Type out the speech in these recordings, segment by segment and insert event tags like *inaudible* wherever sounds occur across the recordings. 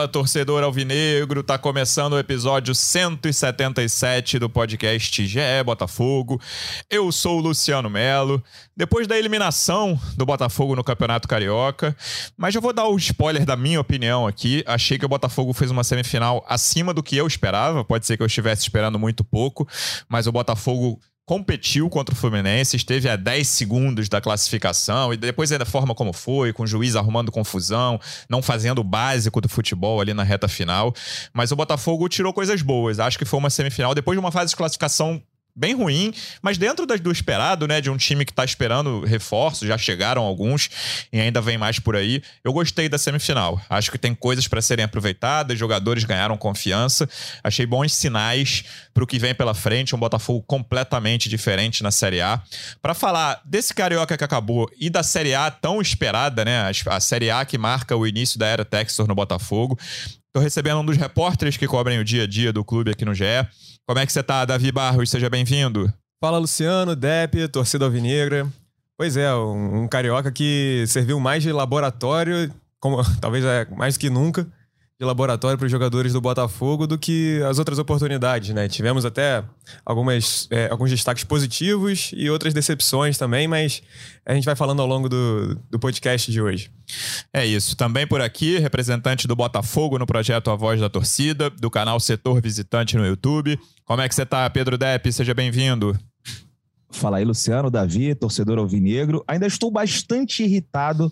Fala, torcedor alvinegro! Tá começando o episódio 177 do podcast GE Botafogo. Eu sou o Luciano Melo. Depois da eliminação do Botafogo no Campeonato Carioca, mas já vou dar o spoiler da minha opinião aqui. Achei que o Botafogo fez uma semifinal acima do que eu esperava. Pode ser que eu estivesse esperando muito pouco, mas o Botafogo competiu contra o Fluminense, esteve a 10 segundos da classificação e depois da forma como foi, com o juiz arrumando confusão, não fazendo o básico do futebol ali na reta final. Mas o Botafogo tirou coisas boas. Acho que foi uma semifinal depois de uma fase de classificação bem ruim, mas dentro do esperado, né, de um time que tá esperando reforços, já chegaram alguns e ainda vem mais por aí. Eu gostei da semifinal. Acho que tem coisas para serem aproveitadas, jogadores ganharam confiança. Achei bons sinais para o que vem pela frente, um Botafogo completamente diferente na Série A. Para falar desse carioca que acabou e da Série A tão esperada, né, a Série A que marca o início da era Textor no Botafogo. Tô recebendo um dos repórteres que cobrem o dia a dia do clube aqui no GE. Como é que você tá, Davi Barros? Seja bem-vindo. Fala, Luciano, Depp, torcida alvinegra. Pois é, um, um, carioca que serviu mais de laboratório, como *laughs* talvez é mais que nunca, de laboratório para os jogadores do Botafogo do que as outras oportunidades, né? Tivemos até algumas, é, alguns destaques positivos e outras decepções também, mas a gente vai falando ao longo do, do podcast de hoje. É isso. Também por aqui, representante do Botafogo no projeto A Voz da Torcida, do canal Setor Visitante no YouTube. Como é que você tá, Pedro Depp? Seja bem-vindo. Fala aí, Luciano, Davi, torcedor alvinegro. Ainda estou bastante irritado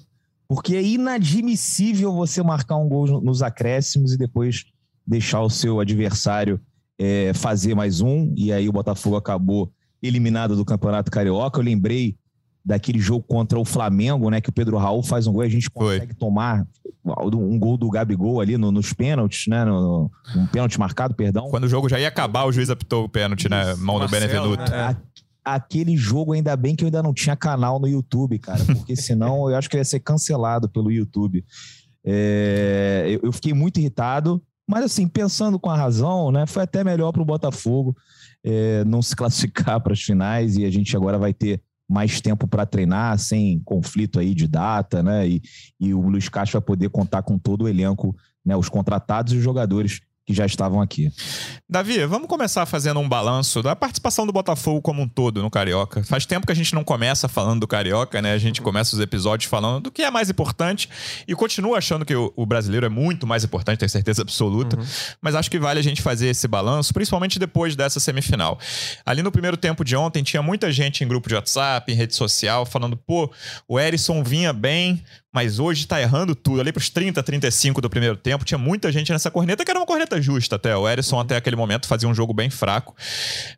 porque é inadmissível você marcar um gol nos acréscimos e depois deixar o seu adversário é, fazer mais um. E aí o Botafogo acabou eliminado do Campeonato Carioca. Eu lembrei daquele jogo contra o Flamengo, né? Que o Pedro Raul faz um gol e a gente consegue Foi. tomar um gol do Gabigol ali no, nos pênaltis, né? No, no, um pênalti marcado, perdão. Quando o jogo já ia acabar, o juiz apitou o pênalti, né? Mão do Benevenuto. Né? Aquele jogo, ainda bem que eu ainda não tinha canal no YouTube, cara, porque *laughs* senão eu acho que ia ser cancelado pelo YouTube. É, eu, eu, fiquei muito irritado, mas assim, pensando com a razão, né, foi até melhor para o Botafogo é, não se *laughs* classificar para as finais e a gente agora vai ter mais tempo para treinar, sem conflito aí de data, né? E, e o Luiz Castro vai poder contar com todo o elenco, né? Os contratados e os jogadores que já estavam aqui. Davi, vamos começar fazendo um balanço da participação do Botafogo como um todo no Carioca. Faz tempo que a gente não começa falando do Carioca, né? A gente começa os episódios falando do que é mais importante e continua achando que o, brasileiro é muito mais importante, tenho certeza absoluta. Uhum. Mas acho que vale a gente fazer esse balanço, principalmente depois dessa semifinal. Ali no primeiro tempo de ontem, tinha muita gente em grupo de WhatsApp, em rede social, falando: pô, o Erisson vinha bem, mas hoje tá errando tudo. Ali pros 30, 35 do primeiro tempo, tinha muita gente nessa corneta, que era uma corneta justa até. O Erisson, até aquele momento, fazia um jogo bem fraco.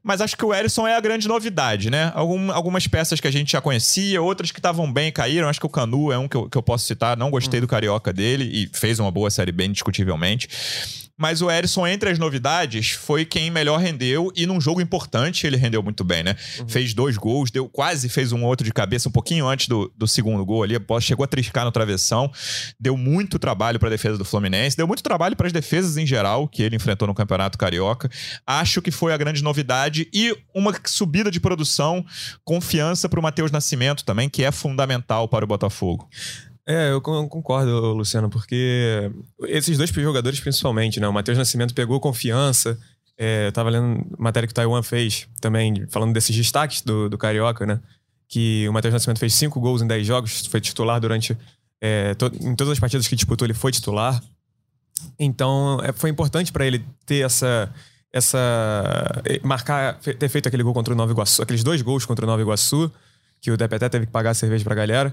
Mas acho que o Erisson é a grande novidade, né? Algum, algumas peças que a gente já conhecia, outras que estavam bem caíram. Acho que o Canu é um que eu, que eu posso citar. Não gostei do Carioca dele e fez uma boa série bem, indiscutivelmente. Mas o Erisson, entre as novidades, foi quem melhor rendeu e num jogo importante ele rendeu muito bem, né? Uhum. Fez dois gols, deu quase fez um outro de cabeça um pouquinho antes do, do segundo gol ali. A bola chegou a triscar no travessão. Deu muito trabalho para a defesa do Fluminense, deu muito trabalho para as defesas em geral que ele enfrentou no Campeonato Carioca. Acho que foi a grande novidade e uma subida de produção, confiança para o Matheus Nascimento também, que é fundamental para o Botafogo. É, eu concordo, Luciano, porque esses dois jogadores, principalmente, né? O Matheus Nascimento pegou confiança. É, eu tava lendo matéria que o Taiwan fez também, falando desses destaques do, do Carioca, né? Que o Matheus Nascimento fez cinco gols em dez jogos, foi titular durante. É, to, em todas as partidas que disputou, ele foi titular. Então, é, foi importante para ele ter essa. essa marcar, ter feito aquele gol contra o Nova Iguaçu, aqueles dois gols contra o Nova Iguaçu que o Depeté teve que pagar a cerveja pra galera.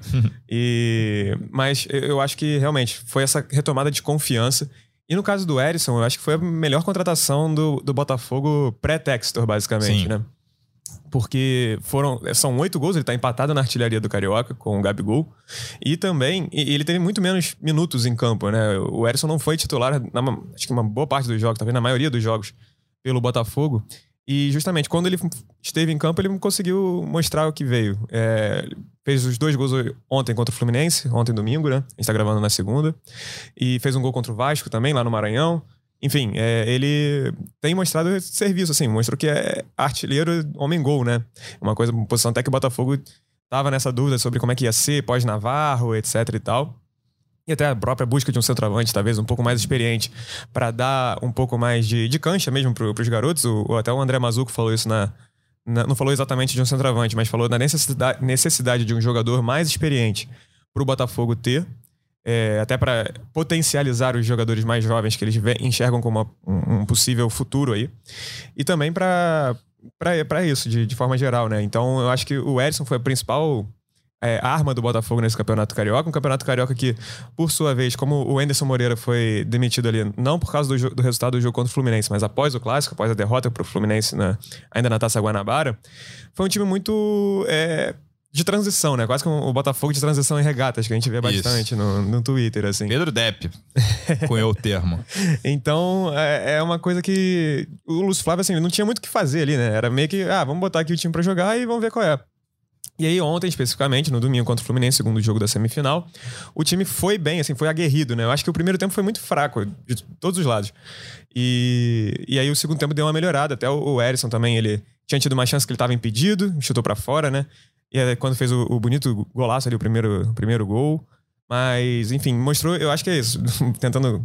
e, mas eu acho que realmente foi essa retomada de confiança. E no caso do Erisson, eu acho que foi a melhor contratação do, do Botafogo pré-Textor, basicamente, Sim. né? Porque foram. São oito gols, ele tá empatado na artilharia do Carioca com o Gabigol. E também, ele teve muito menos minutos em campo, né? O Erisson não foi titular, na, acho que uma boa parte dos jogos, talvez na maioria dos jogos, pelo Botafogo. E justamente quando ele esteve em campo, ele conseguiu mostrar o que veio. É, fez os dois gols ontem contra o Fluminense, ontem domingo, né? A gente tá gravando na segunda. E fez um gol contra o Vasco também, lá no Maranhão. Enfim, é, ele tem mostrado serviço, assim, mostrou que é artilheiro homem-gol, né? Uma coisa, uma posição até que o Botafogo tava nessa dúvida sobre como é que ia ser pós-Navarro, etc e tal. E até a própria busca de um centroavante, talvez um pouco mais experiente, para dar um pouco mais de, de cancha mesmo para os garotos. O, até o André Mazuco falou isso na, na, Não falou exatamente de um centroavante, mas falou da necessidade, necessidade de um jogador mais experiente para o Botafogo ter é, até para potencializar os jogadores mais jovens que eles enxergam como uma, um, possível futuro aí. E também para isso, de, de, forma geral, né? Então eu acho que o Edson foi a principal é, arma do Botafogo nesse campeonato carioca. Um campeonato carioca que, por sua vez, como o Anderson Moreira foi demitido ali, não por causa do, do resultado do jogo contra o Fluminense, mas após o clássico, após a derrota para o Fluminense na, ainda na Taça Guanabara, foi um time muito. É, de transição, né? Quase como o Botafogo de transição em regatas, que a gente vê bastante no, no Twitter, assim. Pedro Depp, cunhou o termo. *laughs* Então, é, é, uma coisa que o Lúcio Flávio, assim, não tinha muito o que fazer ali, né? Era meio que, ah, vamos botar aqui o time para jogar e vamos ver qual é. E aí, ontem, especificamente, no domingo contra o Fluminense, segundo jogo da semifinal, o time foi bem, assim, foi aguerrido, né? Eu acho que o primeiro tempo foi muito fraco, de todos os lados. E, e aí, o segundo tempo deu uma melhorada. Até o, o Erisson também, ele tinha tido uma chance que ele estava impedido, chutou para fora, né? E é quando fez o, o, bonito golaço ali, o primeiro, o primeiro gol. Mas, enfim, mostrou, eu acho que é isso. *laughs* Tentando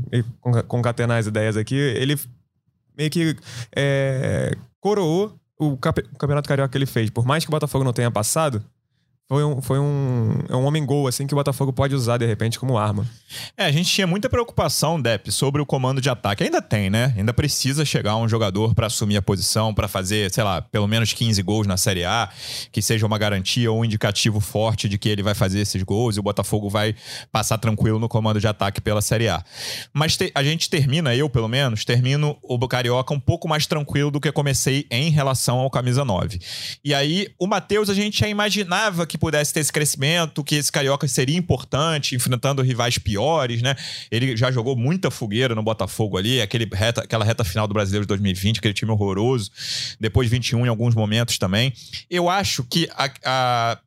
concatenar as ideias aqui, ele meio que é, coroou o, campeonato carioca que ele fez. Por mais que o Botafogo não tenha passado, foi um, foi um, é um homem-gol, assim, que o Botafogo pode usar, de repente, como arma. É, a gente tinha muita preocupação, Depp, sobre o comando de ataque. Ainda tem, né? Ainda precisa chegar um jogador para assumir a posição, para fazer, sei lá, pelo menos 15 gols na Série A, que seja uma garantia ou um indicativo forte de que ele vai fazer esses gols e o Botafogo vai passar tranquilo no comando de ataque pela Série A. Mas te, a gente termina, eu pelo menos, termino o Carioca um pouco mais tranquilo do que comecei em relação ao camisa 9. E aí, o Matheus, a gente já imaginava que pudesse ter esse crescimento, que esse Carioca seria importante, enfrentando rivais piores, né? Ele já jogou muita fogueira no Botafogo ali, aquele reta, aquela reta final do Brasileiro de 2020, aquele time horroroso. Depois 21 em alguns momentos também. Eu acho que a, a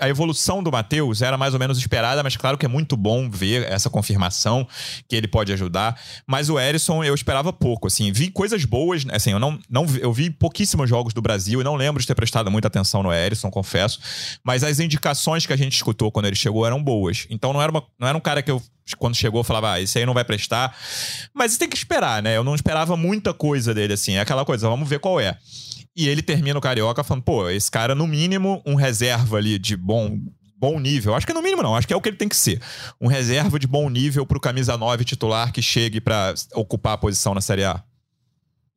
a evolução do Matheus era mais ou menos esperada, mas claro que é muito bom ver essa confirmação que ele pode ajudar. Mas o Erisson eu esperava pouco, assim, vi coisas boas, assim, eu não, não eu vi pouquíssimos jogos do Brasil e não lembro de ter prestado muita atenção no Erisson, confesso. Mas as indicações que a gente escutou quando ele chegou eram boas. Então não era, uma, não era um cara que eu quando chegou, falava, ah, esse aí não vai prestar. Mas tem que esperar, né? Eu não esperava muita coisa dele, assim. É aquela coisa, vamos ver qual é. E ele termina o Carioca falando, pô, esse cara, no mínimo, um reserva ali de bom bom nível. Acho que é no mínimo não, acho que é o que ele tem que ser. Um reserva de bom nível pro camisa 9 titular que chegue para ocupar a posição na Série A.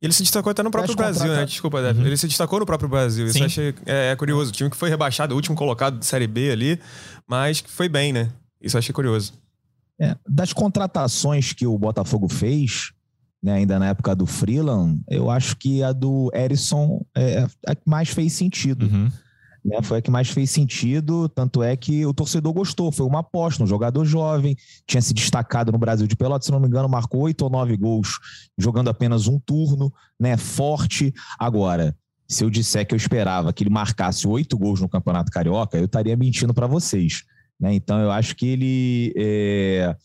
Ele se destacou até no próprio Brasil, né? Desculpa, Débora. Uhum. Ele se destacou no próprio Brasil. Isso eu achei é, é, curioso. O time que foi rebaixado, o último colocado de Série B ali, mas que foi bem, né? Isso eu achei curioso. É, das contratações que o Botafogo fez, né, ainda na época do Freeland, eu acho que a do Erisson é, é a que mais fez sentido. Uhum. Né, foi a que mais fez sentido, tanto é que o torcedor gostou. Foi uma aposta, um jogador jovem, tinha se destacado no Brasil de Pelotas, se não me engano, marcou oito ou nove gols jogando apenas um turno, né? Forte. Agora, se eu disser que eu esperava que ele marcasse oito gols no Campeonato Carioca, eu estaria mentindo para vocês. Né? Então, eu acho que ele é,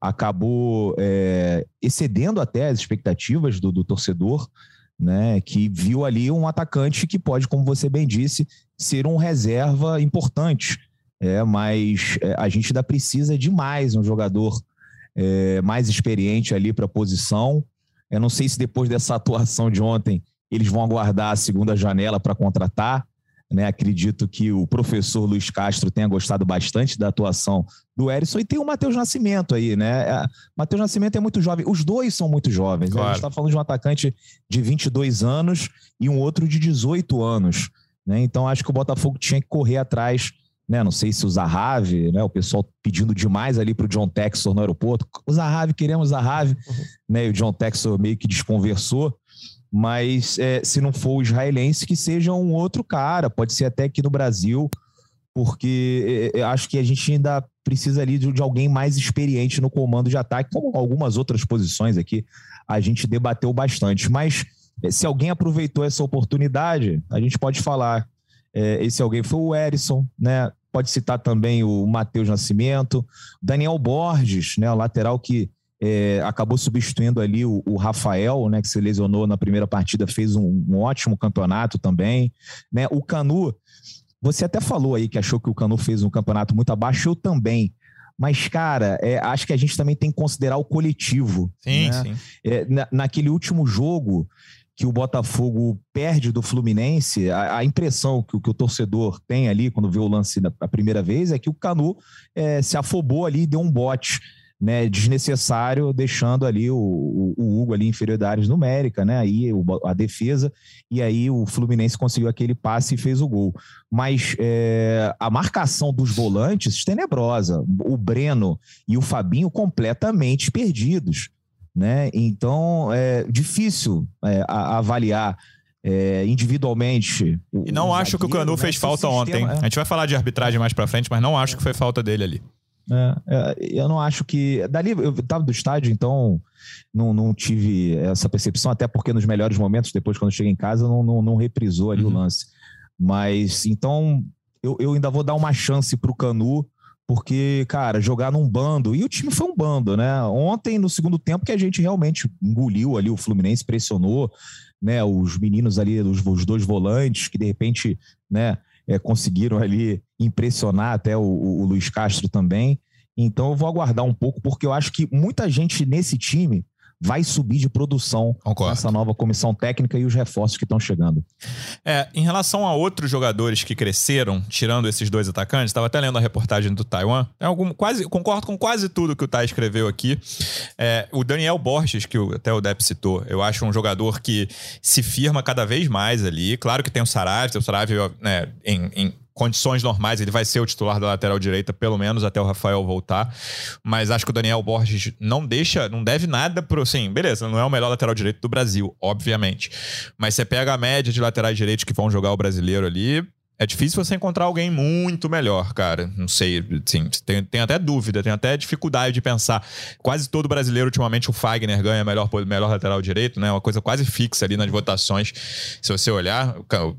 acabou é, excedendo até as expectativas do, do, torcedor, né? que viu ali um atacante que pode, como você bem disse, ser um reserva importante. É, mas é, a gente ainda precisa de mais um jogador é, mais experiente ali para a posição. Eu não sei se depois dessa *laughs* atuação de ontem eles vão aguardar a segunda janela para contratar. Né? Acredito que o professor Luiz Castro tenha gostado bastante da atuação do Erisson e tem o Matheus Nascimento aí, né? É, Matheus Nascimento é muito jovem, os dois são muito jovens. Claro. Né? A gente está falando de um atacante de 22 anos e um outro de 18 anos. Né? Então acho que o Botafogo tinha que correr atrás. Né, não sei se o Zahavi, né, o pessoal pedindo demais ali para o John Texor no aeroporto. O Zahavi, queremos o Zahavi. Uhum. Né, e o John Texor meio que desconversou mas é, se não for o israelense, que seja um outro cara, pode ser até aqui no Brasil, porque é, é acho que a gente ainda precisa ali de, de, alguém mais experiente no comando de ataque, como algumas outras posições aqui a gente debateu bastante. Mas é, se alguém aproveitou essa oportunidade, a gente pode falar. É, esse alguém foi o Erisson, né? Pode citar também o Matheus Nascimento, Daniel Borges, né? O lateral que é, acabou substituindo ali o, o, Rafael, né, que se lesionou na primeira partida, fez um, um ótimo campeonato também. Né? O Canu, você até falou aí que achou que o Canu fez um campeonato muito abaixo, eu também. Mas, cara, é, acho que a gente também tem que considerar o coletivo. Sim, né? sim. É, na, naquele último jogo que o Botafogo perde do Fluminense, a, a impressão que, que, o torcedor tem ali quando vê o lance a primeira vez é que o Canu é, se afobou ali e deu um bote né, desnecessário, deixando ali o, o, o, Hugo ali inferioridade numérica, né? Aí o, a defesa, e aí o Fluminense conseguiu aquele passe e fez o gol. Mas é, a marcação dos volantes tenebrosa. O Breno e o Fabinho completamente perdidos. Né? Então é difícil é, a, a avaliar é, individualmente. e não acho que o Canu fez falta sistema, ontem. É. A gente vai falar de arbitragem mais para frente, mas não acho que foi falta dele ali. É, é, eu não acho que. Dali, eu estava do estádio, então não, não tive essa percepção, até porque nos melhores momentos, depois, quando cheguei em casa, não, não, não reprisou ali uhum. o lance. Mas então eu, eu ainda vou dar uma chance para o Canu, porque, cara, jogar num bando. E o time foi um bando, né? Ontem, no segundo tempo, que a gente realmente engoliu ali o Fluminense, pressionou, né? Os meninos ali, os, os dois volantes, que de repente, né? é, conseguiram ali impressionar até o, o Luiz Castro também. Então eu vou aguardar um pouco, porque eu acho que muita gente nesse time vai subir de produção Concordo. nessa nova comissão técnica e os reforços que estão chegando. É, em relação a outros jogadores que cresceram, tirando esses dois atacantes, estava até lendo a reportagem do Taiwan. É algum, quase, concordo com quase tudo que o Tai escreveu aqui. É, o Daniel Borges, que até o Depp citou, eu acho um jogador que se firma cada vez mais ali. Claro que tem o Saravia, o Saravia né, em, em condições normais, ele vai ser o titular da lateral direita, pelo menos até o Rafael voltar. Mas acho que o Daniel Borges não deixa, não deve nada pro. Assim, beleza, não é o melhor lateral direito do Brasil, obviamente. Mas você pega a média de laterais direitos que vão jogar o brasileiro ali, é difícil você encontrar alguém muito melhor, cara. Não sei, sim, tem, tem até dúvida, tem até dificuldade de pensar. Quase todo brasileiro, ultimamente, o Fagner ganha melhor, melhor lateral direito, né? Uma coisa quase fixa ali nas votações. Se você olhar,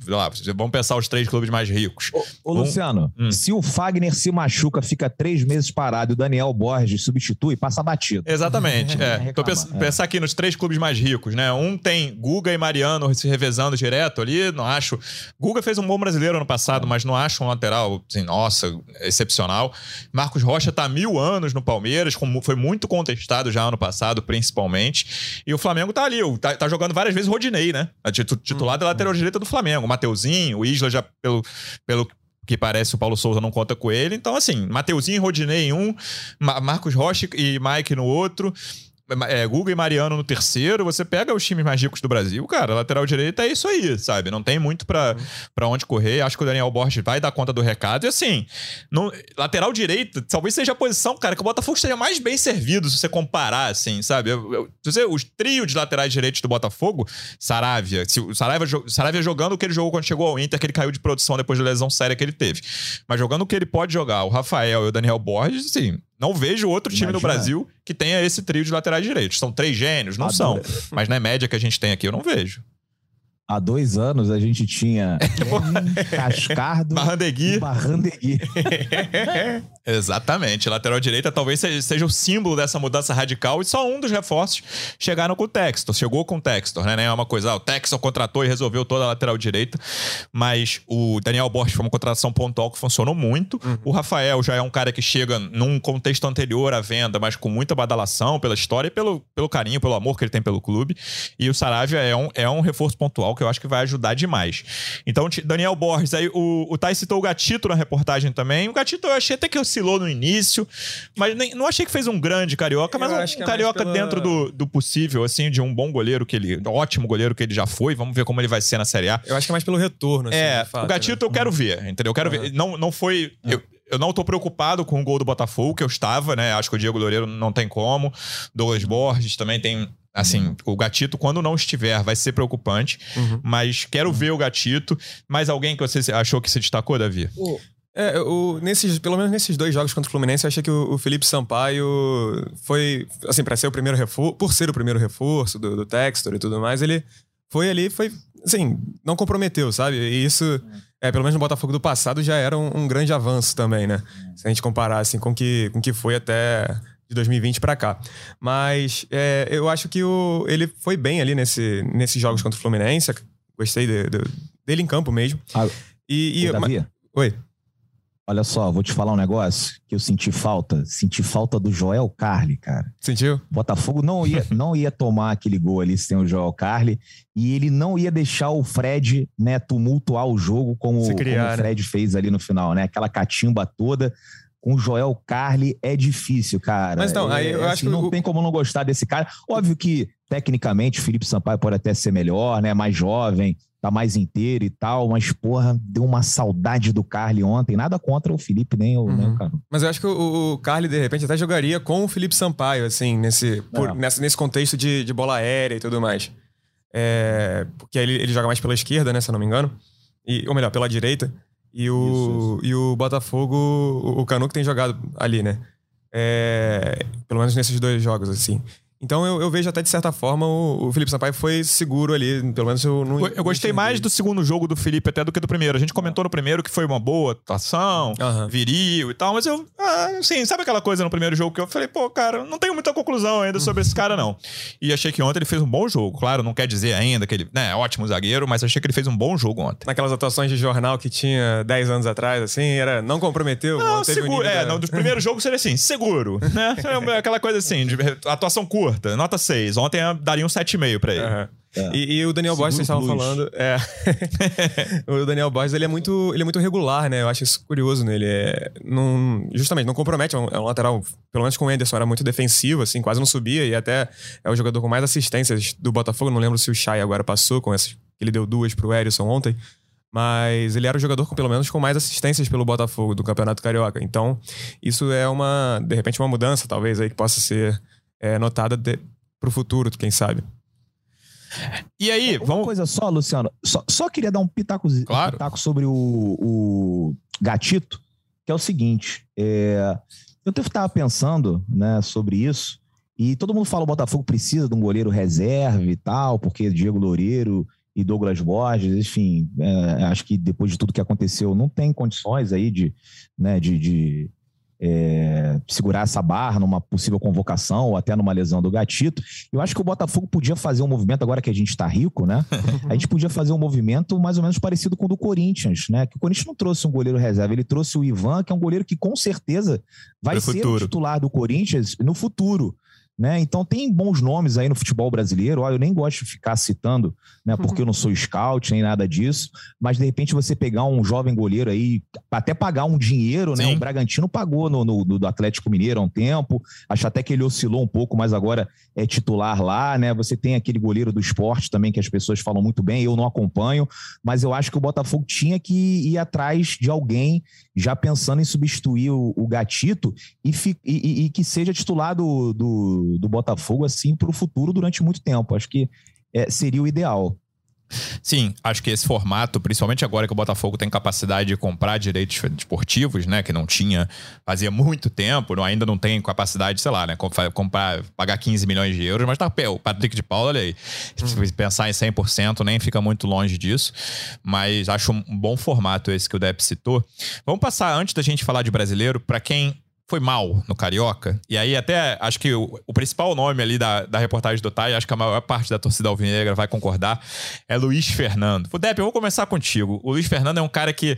lá, vamos pensar os três clubes mais ricos. Ô, ô um, Luciano, hum. se o Fagner se machuca, fica três meses parado e o Daniel Borges substitui, passa batido. Exatamente. é. *laughs* Tô pens é. pensar aqui nos três clubes mais ricos, né? Um tem Guga e Mariano se revezando direto ali, não acho. Guga fez um bom brasileiro ano passado, mas não acho um lateral, assim, nossa, excepcional. Marcos Rocha tá há mil anos no Palmeiras, foi muito contestado já ano passado, principalmente. E o Flamengo tá ali, tá, tá jogando várias vezes Rodinei, né? Titular da lateral direita do Flamengo. O Mateuzinho, o Isla já pelo, pelo que parece o Paulo Souza não conta com ele. Então, assim, Mateuzinho e Rodinei em um, Marcos Rocha e Mike no outro é, Guga e Mariano no terceiro, você pega os times mais ricos do Brasil, cara, lateral direito é isso aí, sabe? Não tem muito pra, uhum. Onde correr. Acho que o Daniel Borges vai dar conta do recado. E assim, no, lateral direito, talvez seja a posição, cara, que o Botafogo estaria mais bem servido se você comparar, assim, sabe? Eu, eu, os trios de laterais direitos do Botafogo, Saravia, se, o Saravia, Saravia jogando o que ele jogou quando chegou ao Inter, que ele caiu de produção depois da lesão séria que ele teve. Mas jogando o que ele pode jogar, o Rafael e o Daniel Borges, assim, não vejo outro time Imagina. no Brasil que tenha esse trio de laterais direitos. São três gênios? Não são. Mas na média que a gente tem aqui, eu não vejo. Há dois anos a gente tinha *laughs* Cascardo Barrandegui. e Barrandegui. *laughs* Exatamente. Lateral direita talvez seja o símbolo dessa mudança radical e só um dos reforços chegaram com o Textor. Chegou com o Textor, né? É uma coisa, ah, o Textor contratou e resolveu toda a lateral direita, mas o Daniel Borges foi uma contratação pontual que funcionou muito. Uhum. O Rafael já é um cara que chega num contexto anterior à venda, mas com muita badalação pela história e pelo, pelo carinho, pelo amor que ele tem pelo clube. E o Saravia é um, é um reforço pontual que eu acho que vai ajudar demais. Então, Daniel Borges, aí o, o Thais citou o Gatito na reportagem também. O Gatito eu achei até que oscilou no início, mas nem, não achei que fez um grande carioca, mas um, um é carioca pela... dentro do, do possível, assim, de um bom goleiro que ele. Ótimo goleiro que ele já foi. Vamos ver como ele vai ser na Série A. Eu acho que é mais pelo retorno, assim, É, fato, o Gatito né? eu quero uhum. ver, entendeu? Eu quero uhum. ver. Não, não foi. Uhum. Eu, eu não tô preocupado com o gol do Botafogo, que eu estava, né? Acho que o Diego Loureiro não tem como. Douglas Borges também tem Assim, uhum. o gatito, quando não estiver, vai ser preocupante. Uhum. Mas quero uhum. ver o gatito. Mais alguém que você achou que se destacou, Davi? O... É, o, nesses, pelo menos nesses dois jogos contra o Fluminense, eu achei que o, o Felipe Sampaio foi, assim, para ser o primeiro reforço, por ser o primeiro reforço do, do Textor e tudo mais, ele foi ali, foi, assim, não comprometeu, sabe? E isso, é, pelo menos no Botafogo do passado, já era um, um grande avanço também, né? Se a gente comparar, assim, com que, com que foi até de 2020 para cá. Mas é, eu acho que o, ele foi bem ali nesse, nesses jogos contra o Fluminense. Gostei de, de, dele em campo mesmo. Ah, e, e, Davi? ma- Oi. Olha só, vou te falar um negócio que eu senti falta. Senti falta do Joel Carli, cara. Sentiu? Botafogo não ia, *laughs* não ia tomar aquele gol ali sem o Joel Carli e ele não ia deixar o Fred né, tumultuar o jogo como, Se como criar, o né? Fred fez ali no final, né? Aquela catimba toda. Com o Joel Carli é difícil, cara. Mas não, aí eu É, acho que não tem como não gostar desse cara. Óbvio que, tecnicamente, o Felipe Sampaio pode até ser melhor, né? Mais jovem, tá mais inteiro e tal, mas, porra, deu uma saudade do Carli ontem. Nada contra o Felipe, nem o, nem Uhum. o Canu. Mas eu acho que o, o Carly, de repente, até jogaria com o Felipe Sampaio, assim, nesse, por- É. nessa- nesse contexto de, de bola aérea e tudo mais. É, porque ele, ele joga mais pela esquerda, né, se eu não me engano. E, ou melhor, pela direita. E o, E o Botafogo, o, o Canu que tem jogado ali, né? É, pelo menos nesses dois jogos, assim. Então eu, eu vejo até de certa forma o, o Felipe Sampaio foi seguro ali, pelo menos eu não. Eu, eu gostei não mais do segundo jogo do Felipe até do que do primeiro. A gente comentou no primeiro que foi uma boa atuação, Aham. viril e tal, mas eu, ah, assim, sabe aquela coisa no primeiro jogo que eu falei, pô, cara, não tenho muita conclusão ainda sobre esse cara, não. E achei que ontem ele fez um bom jogo. Claro, não quer dizer ainda que ele né, é ótimo zagueiro, mas achei que ele fez um bom jogo ontem. Naquelas atuações de jornal que tinha 10 anos atrás, assim, era não comprometeu, Não, seguro. nível É, da- não, dos primeiros jogos seria assim, seguro. Né? *laughs* É Aquela coisa assim, de atuação curta, nota 6. Ontem eu daria um 7,5 pra ele. Aham. É. E, e o Daniel Borges, vocês estavam falando. É. *laughs* o Daniel Borges, ele é, muito, ele é muito regular, né? Eu acho isso curioso nele. É, não, justamente, não compromete. É um, é um lateral, pelo menos com o Anderson, era muito defensivo, assim, quase não subia. E até é o jogador com mais assistências do Botafogo. Não lembro se o Chay agora passou com essas. Ele deu duas pro Erisson ontem. Mas ele era o jogador com pelo menos com mais assistências pelo Botafogo do Campeonato Carioca. Então, isso é uma, de repente, uma mudança, talvez, aí que possa ser é, notada de, pro futuro, quem sabe. E aí, Uma vamos. coisa só, Luciano. Só, só queria dar um pitaco, Claro. pitaco sobre o, o Gatito, que é o seguinte. é, eu estava pensando né, sobre isso, e todo mundo fala que o Botafogo precisa de um goleiro reserva e tal, porque Diego Loureiro e Douglas Borges, enfim, é, acho que depois de tudo que aconteceu, não tem condições aí de, né, de, de, é, segurar essa barra numa possível convocação ou até numa lesão do Gatito. Eu acho que o Botafogo podia fazer um movimento, agora que a gente está rico, né? *laughs* A gente podia fazer um movimento mais ou menos parecido com o do Corinthians, né? Que o Corinthians não trouxe um goleiro reserva, ele trouxe o Ivan, que é um goleiro que com certeza vai Pro ser futuro. titular do Corinthians no futuro. Né? Então tem bons nomes aí no futebol brasileiro. Olha, eu nem gosto de ficar citando, né? Porque eu não sou scout nem nada disso. Mas de repente você pegar um jovem goleiro aí, até pagar um dinheiro, né? Sim. O Bragantino pagou no, no, no do Atlético Mineiro há um tempo. Acho até que ele oscilou um pouco, mas agora é titular lá, né? Você tem aquele goleiro do esporte também que as pessoas falam muito bem. Eu não acompanho, mas eu acho que o Botafogo tinha que ir atrás de alguém já pensando em substituir o, o Gatito e, fi- e- e- e que seja titular do, do, do Botafogo assim para o futuro durante muito tempo. Acho que é, seria o ideal. Sim, acho que esse formato, principalmente agora que o Botafogo tem capacidade de comprar direitos esportivos, né? Que não tinha fazia muito tempo, não- ainda não tem capacidade, sei lá, né? Comprar, pagar 15 milhões de euros, mas tá o Patrick de Paula, olha aí. Se pensar em 100%, nem fica muito longe disso. Mas acho um bom formato esse que o Depp citou. Vamos passar, antes da gente falar de brasileiro, para quem foi mal no Carioca. E aí, até acho que o, o principal nome ali da, da reportagem do Tai, acho que a maior parte da torcida alvinegra vai concordar, é Luiz Fernando. Depp, eu vou começar contigo. O Luiz Fernando é um cara que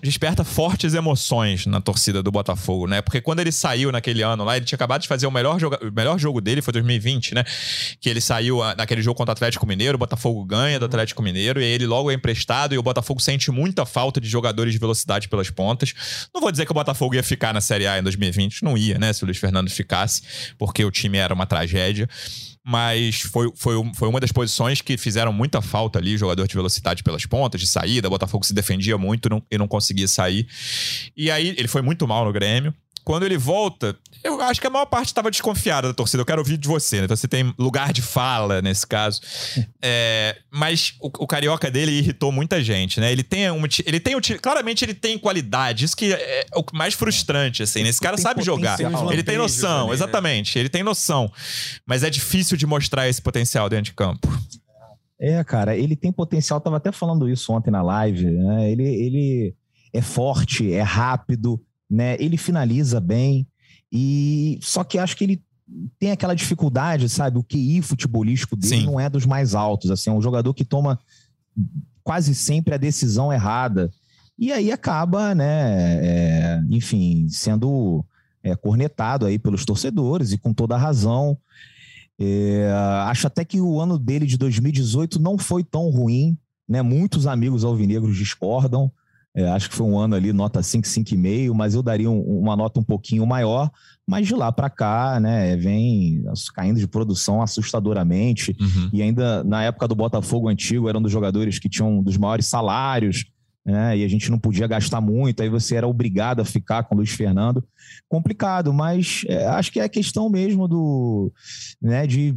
desperta fortes emoções na torcida do Botafogo, né? Porque quando ele saiu naquele ano lá, ele tinha acabado de fazer o melhor, joga- o melhor jogo dele, foi 2020, né? Que ele saiu ah, naquele jogo contra o Atlético Mineiro, o Botafogo ganha do Atlético Mineiro, e ele logo é emprestado, e o Botafogo sente muita falta de jogadores de velocidade pelas pontas. Não vou dizer que o Botafogo ia ficar na Série A em 2020, não ia, né? Se o Luiz Fernando ficasse, porque o time era uma tragédia. Mas foi, foi, foi uma das posições que fizeram muita falta ali, jogador de velocidade pelas pontas, de saída. Botafogo se defendia muito não- e não conseguia sair. E aí ele foi muito mal no Grêmio. Quando ele volta, eu acho que a maior parte estava desconfiada da torcida. Eu quero ouvir de você, né? Então você tem lugar de fala nesse caso. *laughs* É, mas o, o carioca dele irritou muita gente, né? Ele tem um, ele tem um, claramente ele tem qualidade. Isso que é o mais frustrante, assim. né? Esse cara Tem sabe jogar. Ele tem noção, né? exatamente. Ele tem noção. Mas é difícil de mostrar esse potencial dentro de campo. É, cara, ele tem potencial. Tava até falando isso ontem na live. Né? Ele, ele é forte, é rápido, né? Ele finaliza bem. E só que acho que ele tem aquela dificuldade, sabe? O QI futebolístico dele Sim. não é dos mais altos. Assim, é um jogador que toma quase sempre a decisão errada. E aí acaba, né, é, enfim, sendo é, cornetado aí pelos torcedores e com toda a razão. É, acho até que o ano dele de 2018 não foi tão ruim, né? Muitos amigos alvinegros discordam. É, acho que foi um ano ali, nota 5, 5,5, mas eu daria um- uma nota um pouquinho maior. Mas de lá para cá, né, vem caindo de produção assustadoramente. Uhum. E ainda na época do Botafogo antigo, era um dos jogadores que tinham um dos maiores salários, né? E a gente não podia gastar muito, aí você era obrigado a ficar com o Luiz Fernando. Complicado, mas é, acho que é questão mesmo do. Né, de.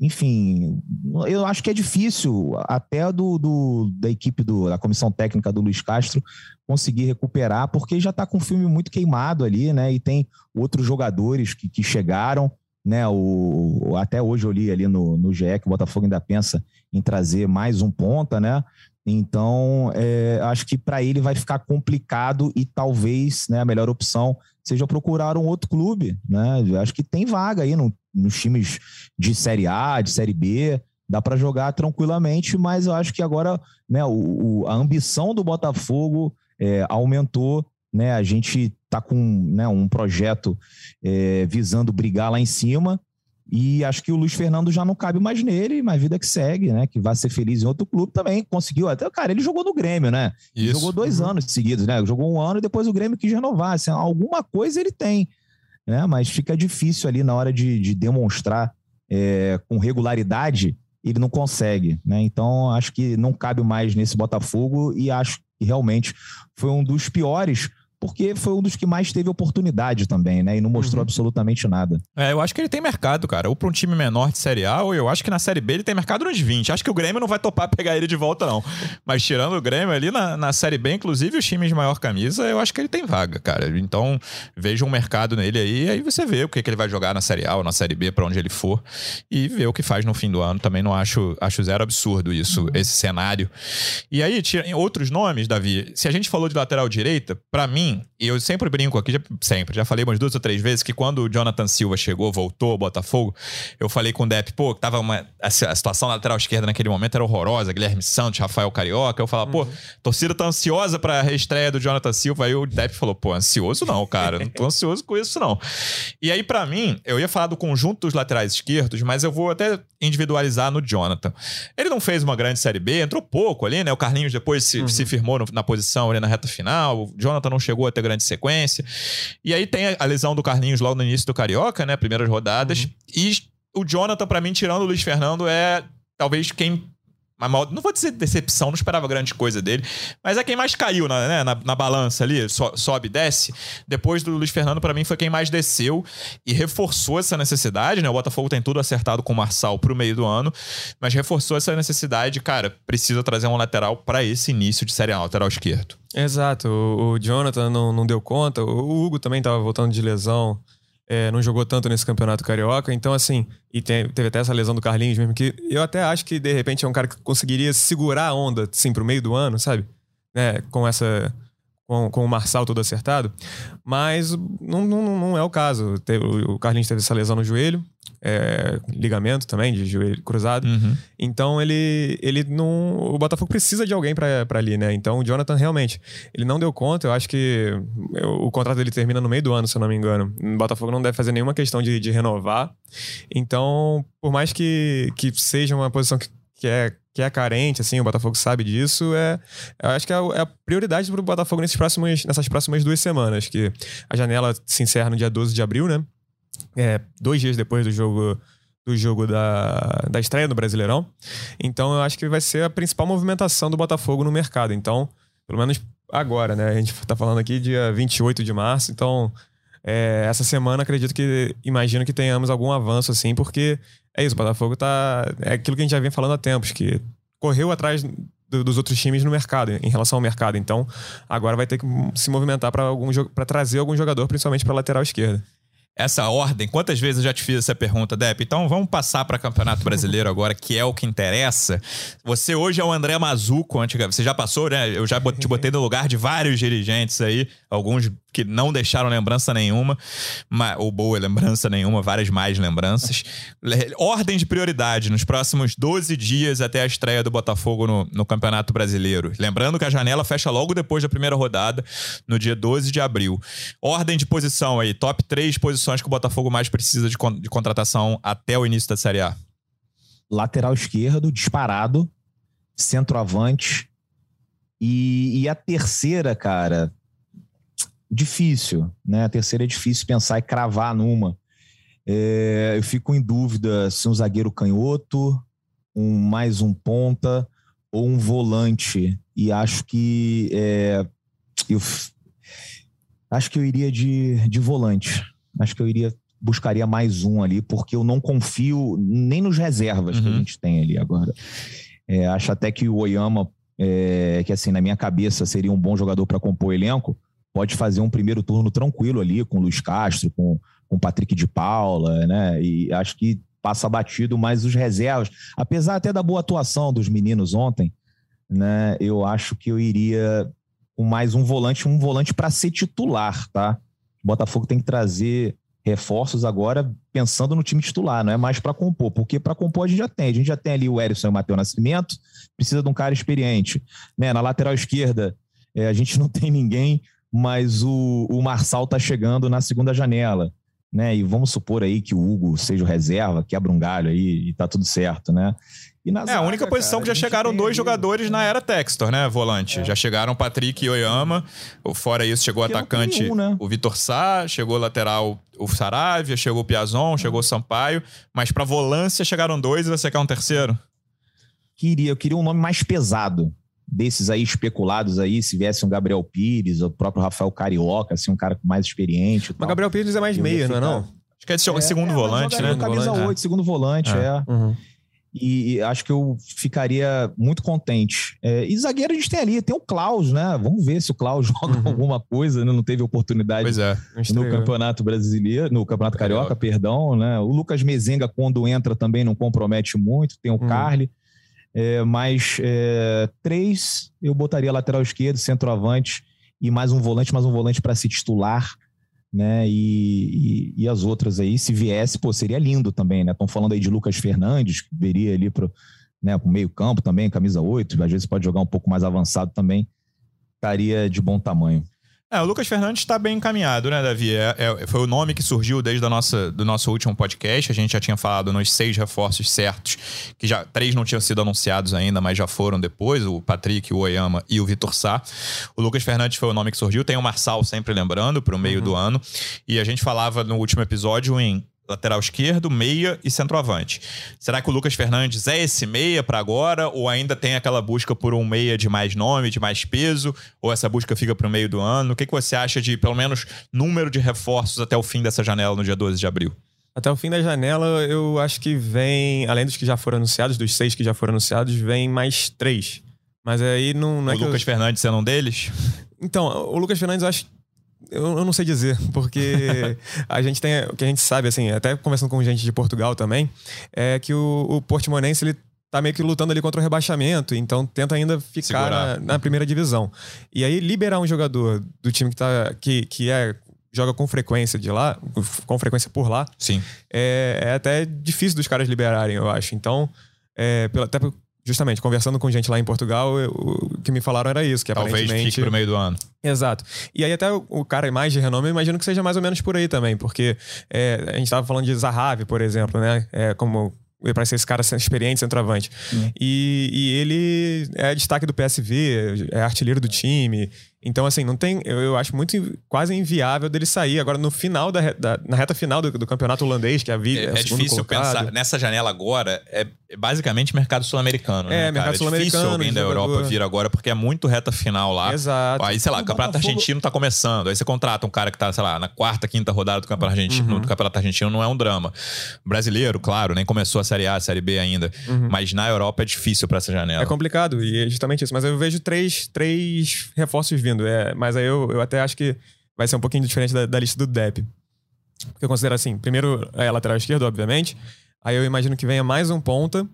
Enfim, eu acho que é difícil, até do, do- da equipe do, da comissão técnica do Luiz Castro conseguir recuperar, porque já está com o filme muito queimado ali, né? E tem outros jogadores que, que chegaram né? O- até hoje eu li ali no, no GE que o Botafogo ainda pensa em trazer mais um ponta, né? Então, é, acho que para ele vai ficar complicado e talvez né, a melhor opção seja procurar um outro clube, né? Acho que tem vaga aí no- nos times de Série A, de Série B, dá para jogar tranquilamente, mas eu acho que agora né, o, o- a ambição do Botafogo é, aumentou, né? A gente tá com né, um projeto é, visando brigar lá em cima. E acho que o Luiz Fernando já não cabe mais nele, mas vida que segue, né? Que vai ser feliz em outro clube também. Conseguiu até, cara, ele jogou no Grêmio, né? Jogou dois Uhum. anos seguidos, né? Jogou um ano e depois o Grêmio quis renovar. Assim, alguma coisa ele tem, né? Mas fica difícil ali na hora de, de demonstrar é, com regularidade, ele não consegue, né? Então acho que não cabe mais nesse Botafogo e acho que realmente foi um dos piores, porque foi um dos que mais teve oportunidade também, né? E não mostrou Uhum. absolutamente nada. É, eu acho que ele tem mercado, cara. Ou pra um time menor de Série A, ou eu acho que na Série B ele tem mercado nos 20. Acho que o Grêmio não vai topar *laughs* pegar ele de volta, não. Mas tirando o Grêmio ali na, na Série B, inclusive os times de maior camisa, eu acho que ele tem vaga, cara. Então, veja um mercado nele aí, aí você vê o que, que ele vai jogar na Série A ou na Série B, pra onde ele for, e vê o que faz no fim do ano. Também não acho, acho zero absurdo isso, esse cenário. E aí, tira, em outros nomes, Davi, se a gente falou de lateral direita, pra mim, e eu sempre brinco aqui, já- sempre, já falei umas duas ou três vezes, que quando o Jonathan Silva chegou, voltou Botafogo, eu falei com o Depp, pô, tava uma, a, situação lateral esquerda naquele momento era horrorosa, Guilherme Santos, Rafael Carioca, eu falava, pô, torcida tá ansiosa pra reestreia do Jonathan Silva, aí o Depp falou, pô, ansioso não, cara, não tô ansioso com isso não. E aí, pra mim, eu ia falar do conjunto dos laterais esquerdos, mas eu vou até individualizar no Jonathan. Ele não fez uma grande Série B, entrou pouco ali, né? O Carlinhos depois se, se firmou no- na posição ali na reta final. O Jonathan não chegou a ter grande sequência. E aí tem a, a lesão do Carlinhos logo no início do Carioca, né? Primeiras rodadas. E o Jonathan, pra mim, tirando o Luiz Fernando, é talvez quem. A maior- Não vou dizer decepção, não esperava grande coisa dele, mas é quem mais caiu na, né, na, na balança ali, so- sobe e desce. Depois do Luiz Fernando, pra mim, foi quem mais desceu e reforçou essa necessidade, né? O Botafogo tem tudo acertado com o Marçal pro meio do ano, mas reforçou essa necessidade, cara, precisa trazer um lateral pra esse início de Série A, lateral esquerdo. Exato, o, o Jonathan não, não deu conta, o Hugo também estava voltando de lesão, é, não jogou tanto nesse campeonato carioca, então assim, e tem- teve até essa lesão do Carlinhos mesmo, que eu até acho que de repente é um cara que conseguiria segurar a onda, assim, pro meio do ano, sabe? Né, com essa. Com, com o Marçal todo acertado, mas não, não, não é o caso. O Carlinhos teve essa lesão no joelho, é, ligamento também, de joelho cruzado. Uhum. Então ele, ele não. O Botafogo precisa de alguém pra pra ali, né? Então o Jonathan realmente. Ele não deu conta, eu acho que o contrato dele termina no meio do ano, se eu não me engano. O Botafogo não deve fazer nenhuma questão de, de renovar. Então, por mais que, que seja uma posição que, que, é, que é carente, assim, o Botafogo sabe disso, é, eu acho que é a, é a prioridade pro Botafogo nesses próximos, nessas próximas duas semanas, que a janela se encerra no dia 12 de abril, né? É, dois dias depois do jogo do jogo da, da estreia do Brasileirão. Então eu acho que vai ser a principal movimentação do Botafogo no mercado. Então, pelo menos agora, né? A gente tá falando aqui dia 28 de março, então é, essa semana acredito que imagino que tenhamos algum avanço assim, porque é isso, o Botafogo tá é aquilo que a gente já vem falando há tempos, que correu atrás do- dos outros times no mercado, em relação ao mercado. Então, agora vai ter que se movimentar para algum para trazer algum jogador, principalmente para lateral esquerda. Essa ordem. Quantas vezes eu já te fiz essa pergunta, Depp? Então vamos passar para Campeonato Brasileiro agora, que é o que interessa. Você hoje é o André Mazuco, antiga. Você já passou, né? Eu já te botei no lugar de vários dirigentes aí. Alguns que não deixaram lembrança nenhuma, ou boa lembrança nenhuma, várias mais lembranças. Ordem de prioridade nos próximos 12 dias até a estreia do Botafogo no, no Campeonato Brasileiro. Lembrando que a janela fecha logo depois da primeira rodada, no dia 12 de abril. Ordem de posição aí, top 3 posições que o Botafogo mais precisa de, de contratação até o início da Série A. Lateral esquerdo, disparado, centroavante. E, e a terceira, cara, difícil, né? A terceira é difícil pensar e cravar numa. É, eu fico em dúvida se um zagueiro canhoto, um mais um ponta ou um volante. E acho que é, eu acho que eu iria de, de volante. Acho que eu iria buscaria mais um ali, porque eu não confio nem nos reservas uhum. que a uhum. gente tem ali agora. É, acho até que o Oyama, é, que assim, na minha cabeça seria um bom jogador para compor o elenco, pode fazer um primeiro turno tranquilo ali com o Luiz Castro, com, com o Patrick de Paula, né? E acho que passa batido, mas os reservas, apesar até da boa atuação dos meninos ontem, né? Eu acho que eu iria com mais um volante, um volante para ser titular, tá? O Botafogo tem que trazer reforços agora pensando no time titular, não é mais para compor, porque para compor a gente já tem. A gente já tem ali o Erisson e o Matheus Nascimento, precisa de um cara experiente. Né? Na lateral esquerda, é, a gente não tem ninguém mas o, o Marçal tá chegando na segunda janela, né? E vamos supor aí que o Hugo seja o reserva, quebra um galho aí e tá tudo certo, né? é, zaga, a única posição cara, que já chegaram dois jogadores na era Textor, né? Volante. É. Já chegaram Patrick e Oyama. Fora isso, chegou o atacante né? o Vitor Sá, chegou lateral o Saravia, chegou o Piazon, chegou o Sampaio. Mas pra volância chegaram dois e você quer um terceiro? Queria, eu queria um nome mais pesado desses aí especulados aí, se viesse um Gabriel Pires, o próprio Rafael Carioca, assim, um cara mais experiente. Mas Gabriel Pires é mais meia, não é não? Acho que é, é segundo é, volante, né? Camisa volante. 8, segundo volante, é. é. Uhum. E, e, acho que eu ficaria muito contente. É, e zagueiro a gente tem ali, tem o Klaus, né? Vamos ver se o Klaus *laughs* joga uhum. alguma coisa, né? Não teve oportunidade é. no Campeonato Brasileiro, no Campeonato Carioca, Carioca, perdão, né? O Lucas Mezenga, quando entra, também não compromete muito. Tem o uhum. Carly. É, mas é, três eu botaria lateral esquerdo, centroavante e mais um volante, mais um volante para se titular, né? E, e, e, as outras aí, se viesse, pô, seria lindo também, né? Estão falando aí de Lucas Fernandes, que viria ali para né, o meio-campo também, camisa 8, às vezes pode jogar um pouco mais avançado também, estaria de bom tamanho. É, o Lucas Fernandes está bem encaminhado, né, Davi? É, é, foi o nome que surgiu desde a nossa, do nosso último podcast. A gente já tinha falado nos seis reforços certos, que já três não tinham sido anunciados ainda, mas já foram depois: o Patrick, o Oyama e o Vitor Sá. O Lucas Fernandes foi o nome que surgiu. Tem o Marçal sempre lembrando, para o meio uhum. do ano. E a gente falava no último episódio em lateral esquerdo, meia e centroavante. Será que o Lucas Fernandes é esse meia para agora ou ainda tem aquela busca por um meia de mais nome, de mais peso, ou essa busca fica para o meio do ano? O que, que você acha de pelo menos número de reforços até o fim dessa janela no dia 12 de abril? Até o fim da janela, eu acho que vem, além dos que já foram anunciados, dos seis que já foram anunciados, vem mais três. Mas aí não, não é o Lucas eu... Fernandes sendo um deles? Então, o Lucas Fernandes eu acho eu, eu não sei dizer, porque *laughs* a gente tem. O que a gente sabe, assim, até conversando com gente de Portugal também, é que o, o Portimonense ele tá meio que lutando ali contra o rebaixamento, então tenta ainda ficar na, na, primeira divisão. E aí liberar um jogador do time que tá que, que é joga com frequência de lá, com frequência por lá, sim, é, é até difícil dos caras liberarem, eu acho. Então, é, até justamente, conversando com gente lá em Portugal, eu, o que me falaram era isso, que Talvez aparentemente... fique pro meio do ano. Exato. E aí até o, o cara mais de renome, eu imagino que seja mais ou menos por aí também, porque é, a gente estava falando de Zahavi, por exemplo, né? É, como para ser esse cara experiente, centroavante. Uhum. E, e ele é destaque do PSV, é artilheiro do time. Então, assim, não tem. Eu, eu acho muito quase inviável dele sair. Agora, no final da, da na reta final do, do, campeonato holandês, que é a vida. É, é, é difícil colocado. pensar. Nessa janela agora, é, é basicamente mercado sul-americano. É, né, mercado sul-americano. É difícil alguém da Europa vir agora, porque é muito reta final lá. Exato. Aí, sei lá, o Campeonato Botafogo... Argentino tá começando. Aí você contrata um cara que tá, sei lá, na quarta, quinta rodada do Campeonato Argentino. Uhum. Do Campeonato Argentino não é um drama. Brasileiro, claro, nem começou a Série A, a Série B ainda. Uhum. Mas na Europa é difícil para essa janela. É complicado, e é justamente isso. Mas eu vejo três, três reforços vindo. É, mas aí eu, eu até acho que vai ser um pouquinho diferente da, da lista do Depp. Porque eu considero assim, primeiro é lateral esquerdo, obviamente. Aí eu imagino que venha mais um ponta.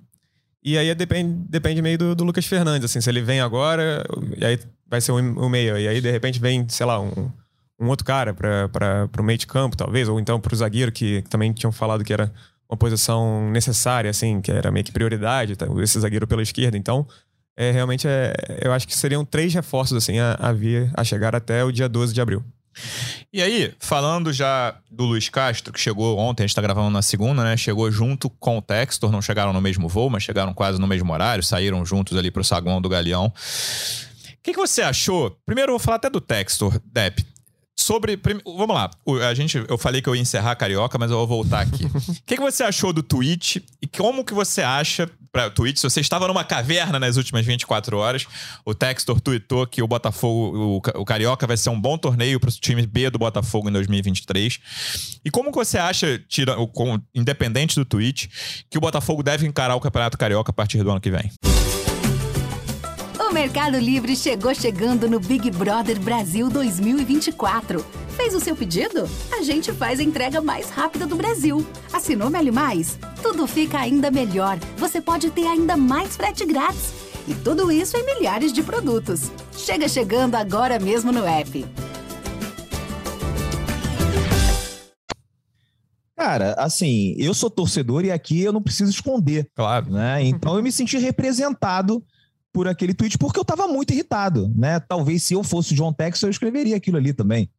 E aí depende, depende meio do, do Lucas Fernandes, assim, se ele vem agora, e aí vai ser um, um meio. E aí, de repente, vem, sei lá, um, um outro cara para o meio de campo, talvez, ou então para o zagueiro, que também tinham falado que era uma posição necessária, assim, que era meio que prioridade, tá? esse zagueiro pela esquerda. Então, é, realmente, é, eu acho que seriam três reforços assim a, a vir a chegar até o dia 12 de abril. E aí, falando já do Luiz Castro, que chegou ontem, a gente tá gravando na segunda, né? Chegou junto com o Textor, não chegaram no mesmo voo, mas chegaram quase no mesmo horário, saíram juntos ali pro saguão do Galeão. O que, que você achou? Primeiro, eu vou falar até do Textor, Depp. Sobre. Vamos lá. A gente, eu falei que eu ia encerrar Carioca, mas eu vou voltar aqui. *laughs* O que, que você achou do tweet e como que você acha. Pra tweet, se você estava numa caverna nas últimas 24 horas, o Textor tweetou que o Botafogo, o, o Carioca vai ser um bom torneio para o time B do Botafogo em 2023. E como que você acha, tira, com, independente do tweet, que o Botafogo deve encarar o Campeonato Carioca a partir do ano que vem? O Mercado Livre chegou chegando no Big Brother Brasil 2024. Fez o seu pedido? A gente faz a entrega mais rápida do Brasil. Assinou Meli Mais? Tudo fica ainda melhor. Você pode ter ainda mais frete grátis. E tudo isso em milhares de produtos. Chega chegando agora mesmo no app. Cara, assim, eu sou torcedor e aqui eu não preciso esconder. Claro. Né? Então eu me senti representado por aquele tweet porque eu estava muito irritado, né? Talvez se eu fosse o John Texas eu escreveria aquilo ali também.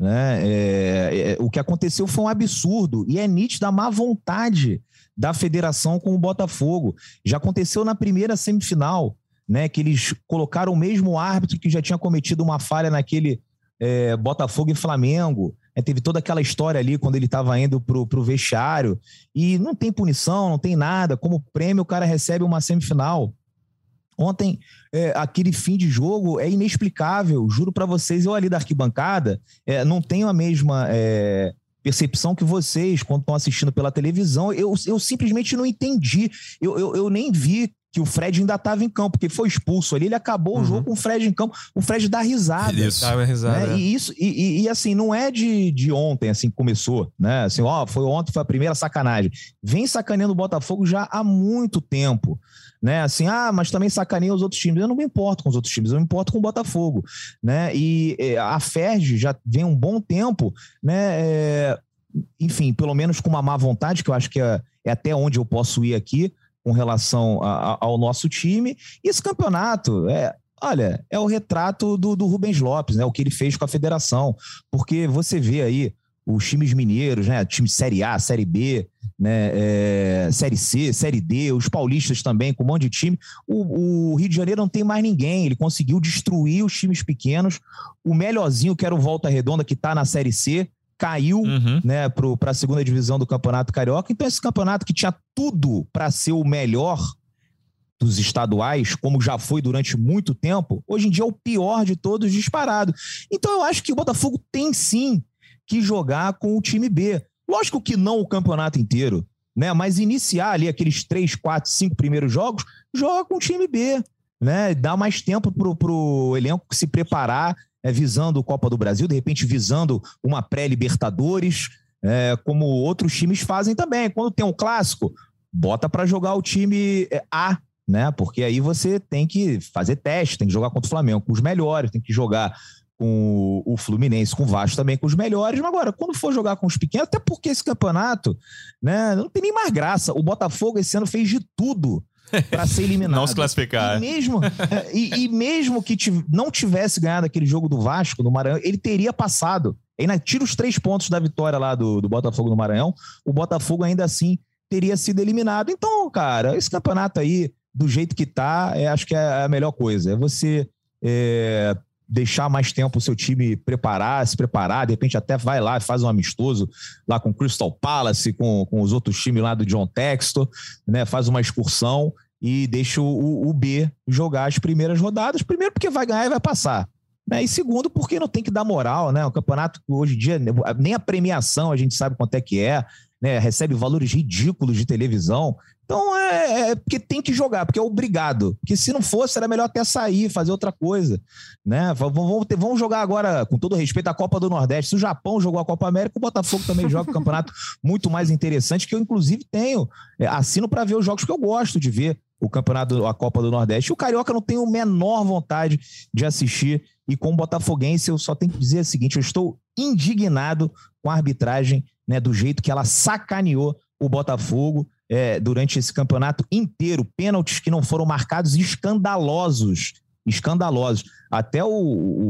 Né? É, é, o que aconteceu foi um absurdo e é nítido a má vontade da federação com o Botafogo. Já aconteceu na primeira semifinal, né? Que eles colocaram o mesmo árbitro que já tinha cometido uma falha naquele é, Botafogo e Flamengo. É, teve toda aquela história ali quando ele estava indo pro, pro vestiário e não tem punição, não tem nada. Como prêmio, o cara recebe uma semifinal. Ontem, é, aquele fim de jogo é inexplicável. Juro para vocês, eu ali da arquibancada é, não tenho a mesma é, percepção que vocês quando estão assistindo pela televisão. Eu, eu simplesmente não entendi. Eu, eu, eu nem vi que o Fred ainda estava em campo, porque foi expulso ali, ele acabou uhum. o jogo com o Fred em campo, o Fred dá risada. Isso, dá risada. Né? É. E isso, e, e, e, assim, não é de, de ontem, assim, que começou, né? Assim, ó, foi ontem, foi a primeira sacanagem. Vem sacaneando o Botafogo já há muito tempo né? Assim, ah, mas também sacaneia os outros times. Eu não me importo com os outros times, eu me importo com o Botafogo, né? E é, a Ferg já vem um bom tempo, né? É, enfim, pelo menos com uma má vontade, que eu acho que é, é até onde eu posso ir aqui com relação a, a, ao nosso time. E esse campeonato é, olha, é o retrato do, do Rubens Lopes, né? O que ele fez com a federação, porque você vê aí os times mineiros, né? Time Série A, Série B, né? É, série C, Série D, os paulistas também, com um monte de time. O, o, Rio de Janeiro não tem mais ninguém. Ele conseguiu destruir os times pequenos. O melhorzinho, que era o Volta Redonda, que está na Série C, caiu uhum. né, para a segunda divisão do Campeonato Carioca. Então, esse campeonato que tinha tudo para ser o melhor dos estaduais, como já foi durante muito tempo, hoje em dia é o pior de todos disparado. Então, eu acho que o Botafogo tem sim que jogar com o time B. Lógico que não o campeonato inteiro, né? Mas iniciar ali aqueles três, quatro, cinco primeiros jogos, joga com o time B, né? Dá mais tempo pro, pro elenco se preparar, é, visando o Copa do Brasil, de repente visando uma pré-Libertadores, é, como outros times fazem também. Quando tem um clássico, bota para jogar o time é, A, né? Porque aí você tem que fazer teste, tem que jogar contra o Flamengo com os melhores, tem que jogar com o Fluminense, com o Vasco também, com os melhores. Mas agora, quando for jogar com os pequenos, até porque esse campeonato né, não tem nem mais graça. O Botafogo esse ano fez de tudo para ser *laughs* eliminado. não se classificar. E mesmo, é, e, e, mesmo que não tivesse ganhado aquele jogo do Vasco, no Maranhão, ele teria passado. Ainda tira os três pontos da vitória lá do, do Botafogo no Maranhão, o Botafogo ainda assim teria sido eliminado. Então, cara, esse campeonato aí, do jeito que tá, é, acho que é a melhor coisa. É você é, deixar mais tempo o seu time preparar, se preparar, de repente até vai lá faz um amistoso lá com Crystal Palace, com, com os outros times lá do John Textor, né? Faz uma excursão e deixa o, o B jogar as primeiras rodadas, primeiro porque vai ganhar e vai passar. Né? E segundo, porque não tem que dar moral, né? O campeonato hoje em dia, nem a premiação a gente sabe quanto é que é. né? Recebe valores ridículos de televisão. Então é, é, porque tem que jogar, porque é obrigado. Porque se não fosse, era melhor até sair, fazer outra coisa. Né? Vamos, ter, vamos jogar agora, com todo respeito, a Copa do Nordeste. Se o Japão jogou a Copa América, o Botafogo também joga um campeonato *laughs* muito mais interessante, que eu, inclusive, tenho. É, assino para ver os jogos que eu gosto de ver o campeonato, a Copa do Nordeste. O Carioca não tem a menor vontade de assistir. E com o Botafoguense, eu só tenho que dizer o seguinte: eu estou indignado com a arbitragem, né, do jeito que ela sacaneou o Botafogo é, durante esse campeonato inteiro. Pênaltis que não foram marcados escandalosos. Escandalosos. Até o,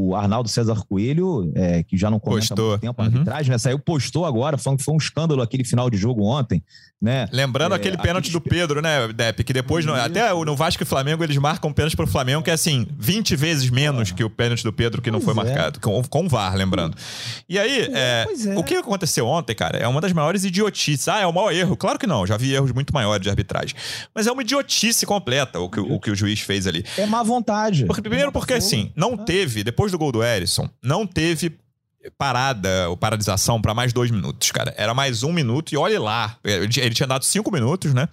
o Arnaldo César Coelho, é, que já não comenta postou. há muito tempo a uhum. arbitragem, né? Saiu, postou agora, falando que foi um escândalo aquele final de jogo ontem, né? Lembrando É, aquele pênalti do aqueles- Pedro, né, Depp? Que depois, no- Isso. até no Vasco e Flamengo, eles marcam pênalti pro Flamengo, que é assim, 20 vezes menos que o pênalti do Pedro, que não Pois foi é. marcado. Com, com o VAR, lembrando. E aí, é, pois é. o que aconteceu ontem, cara, é uma das maiores idiotices. Ah, é o maior erro. Claro que não, já vi erros muito maiores de arbitragem. Mas é uma idiotice completa o que o, que o juiz fez ali. É má vontade. Porque, primeiro porque assim, não teve, depois do gol do Erisson, não teve parada ou paralisação pra mais dois minutos, cara. Era mais um minuto e olhe lá. Ele tinha dado cinco minutos, né?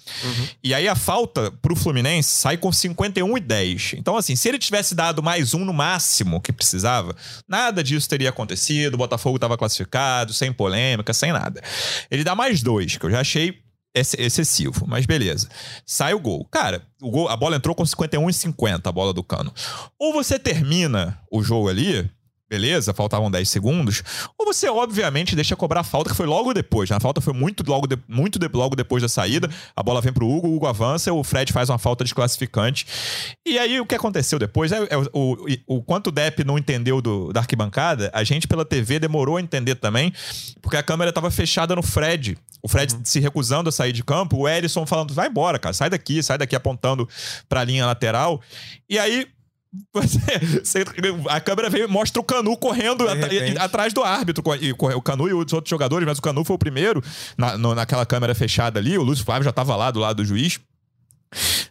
E aí a falta pro Fluminense sai com 51 e 10. Então, assim, se ele tivesse dado mais um no máximo que precisava, nada disso teria acontecido. O Botafogo tava classificado, sem polêmica, sem nada. Ele dá mais dois, que eu já achei excessivo, mas beleza. Sai o gol. Cara, o gol, a bola entrou com 51 e 50, a bola do cano. Ou você termina o jogo ali, beleza, faltavam 10 segundos, ou você obviamente deixa cobrar a falta, que foi logo depois. né? A falta foi muito logo, de- muito de- logo depois da saída. A bola vem pro Hugo, o Hugo avança, o Fred faz uma falta desclassificante. E aí o que aconteceu depois é, é o, o, o quanto o Depp não entendeu do, da arquibancada, a gente pela TV demorou a entender também, porque a câmera tava fechada no Fred. O Fred se recusando a sair de campo, o Erisson falando: vai embora, cara, sai daqui, sai daqui, apontando pra linha lateral. E aí. Você, a câmera veio e mostra o Canu correndo repente. atrás do árbitro. E o Canu e os outros jogadores, mas o Canu foi o primeiro na, no- naquela câmera fechada ali. O Lúcio Flávio já tava lá do lado do juiz.